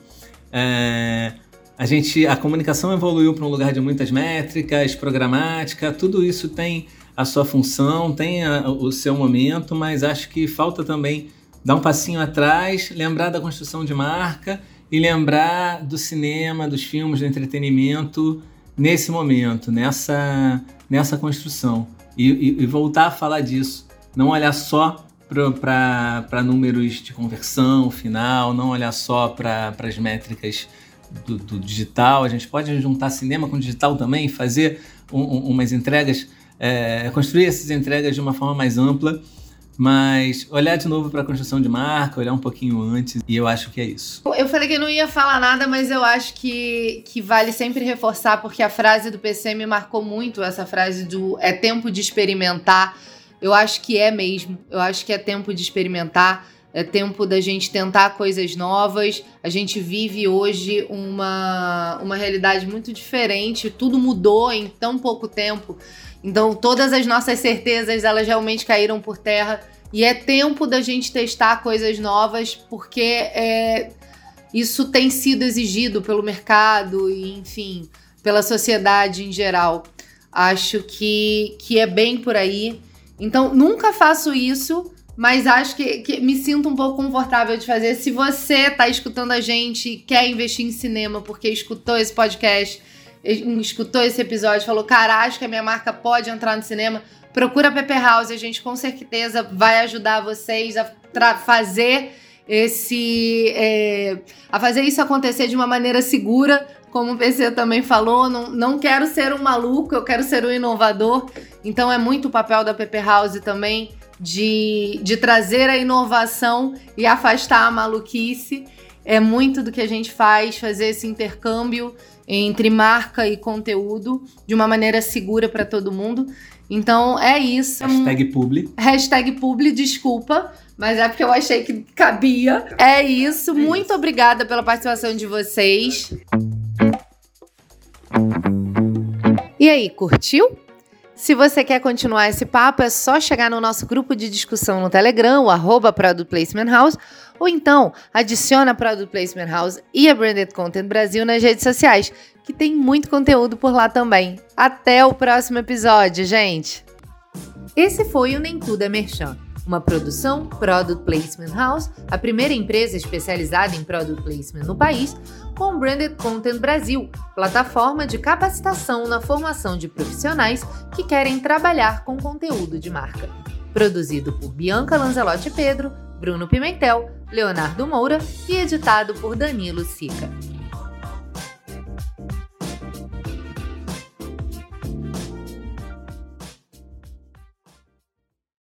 É, a gente, a comunicação evoluiu para um lugar de muitas métricas, programática, tudo isso tem a sua função, tem a, o seu momento, mas acho que falta também dar um passinho atrás, lembrar da construção de marca e lembrar do cinema, dos filmes, do entretenimento nesse momento, nessa, nessa construção. E, e, e voltar a falar disso. Não olhar só para números de conversão final, não olhar só para as métricas do, do, digital. A gente pode juntar cinema com digital também, fazer um, um, umas entregas, é, construir essas entregas de uma forma mais ampla. Mas olhar de novo para a construção de marca, olhar um pouquinho antes, e eu acho que é isso. Eu falei que não ia falar nada, mas eu acho que, que vale sempre reforçar, porque a frase do PC me marcou muito essa frase do é tempo de experimentar eu acho que é mesmo. Eu acho que é tempo de experimentar. É tempo da gente tentar coisas novas. A gente vive hoje uma, uma realidade muito diferente. Tudo mudou em tão pouco tempo. Então, todas as nossas certezas, elas realmente caíram por terra. E é tempo da gente testar coisas novas, porque é, isso tem sido exigido pelo mercado e, enfim, pela sociedade em geral. Acho que, que é bem por aí. Então, nunca faço isso, mas acho que, que, me sinto um pouco confortável de fazer. Se você tá escutando a gente e quer investir em cinema porque escutou esse podcast, escutou esse episódio, falou: cara, acho que a minha marca pode entrar no cinema, procura a Pepper House, a gente com certeza vai ajudar vocês a fazer esse. É, a fazer isso acontecer de uma maneira segura como o PC também falou, não, não quero ser um maluco, eu quero ser um inovador. Então é muito o papel da Pepper House também de, de trazer a inovação e afastar a maluquice. É muito do que a gente faz, fazer esse intercâmbio entre marca e conteúdo de uma maneira segura para todo mundo. Então é isso. Hashtag publi. Hashtag publi, desculpa. Mas é porque eu achei que cabia. É isso. Muito obrigada pela participação de vocês. E aí, curtiu? Se você quer continuar esse papo, é só chegar no nosso grupo de discussão no Telegram, o arroba Product Placement House, ou então adiciona a Product Placement House e a Branded Content Brasil nas redes sociais, que tem muito conteúdo por lá também. Até o próximo episódio, gente! Esse foi o Nem Tudo é Merchan uma produção Product Placement House, a primeira empresa especializada em Product Placement no país, com Branded Content Brasil, plataforma de capacitação na formação de profissionais que querem trabalhar com conteúdo de marca. Produzido por Bianca Lanzelotti Pedro, Bruno Pimentel, Leonardo Moura e editado por Danilo Sica.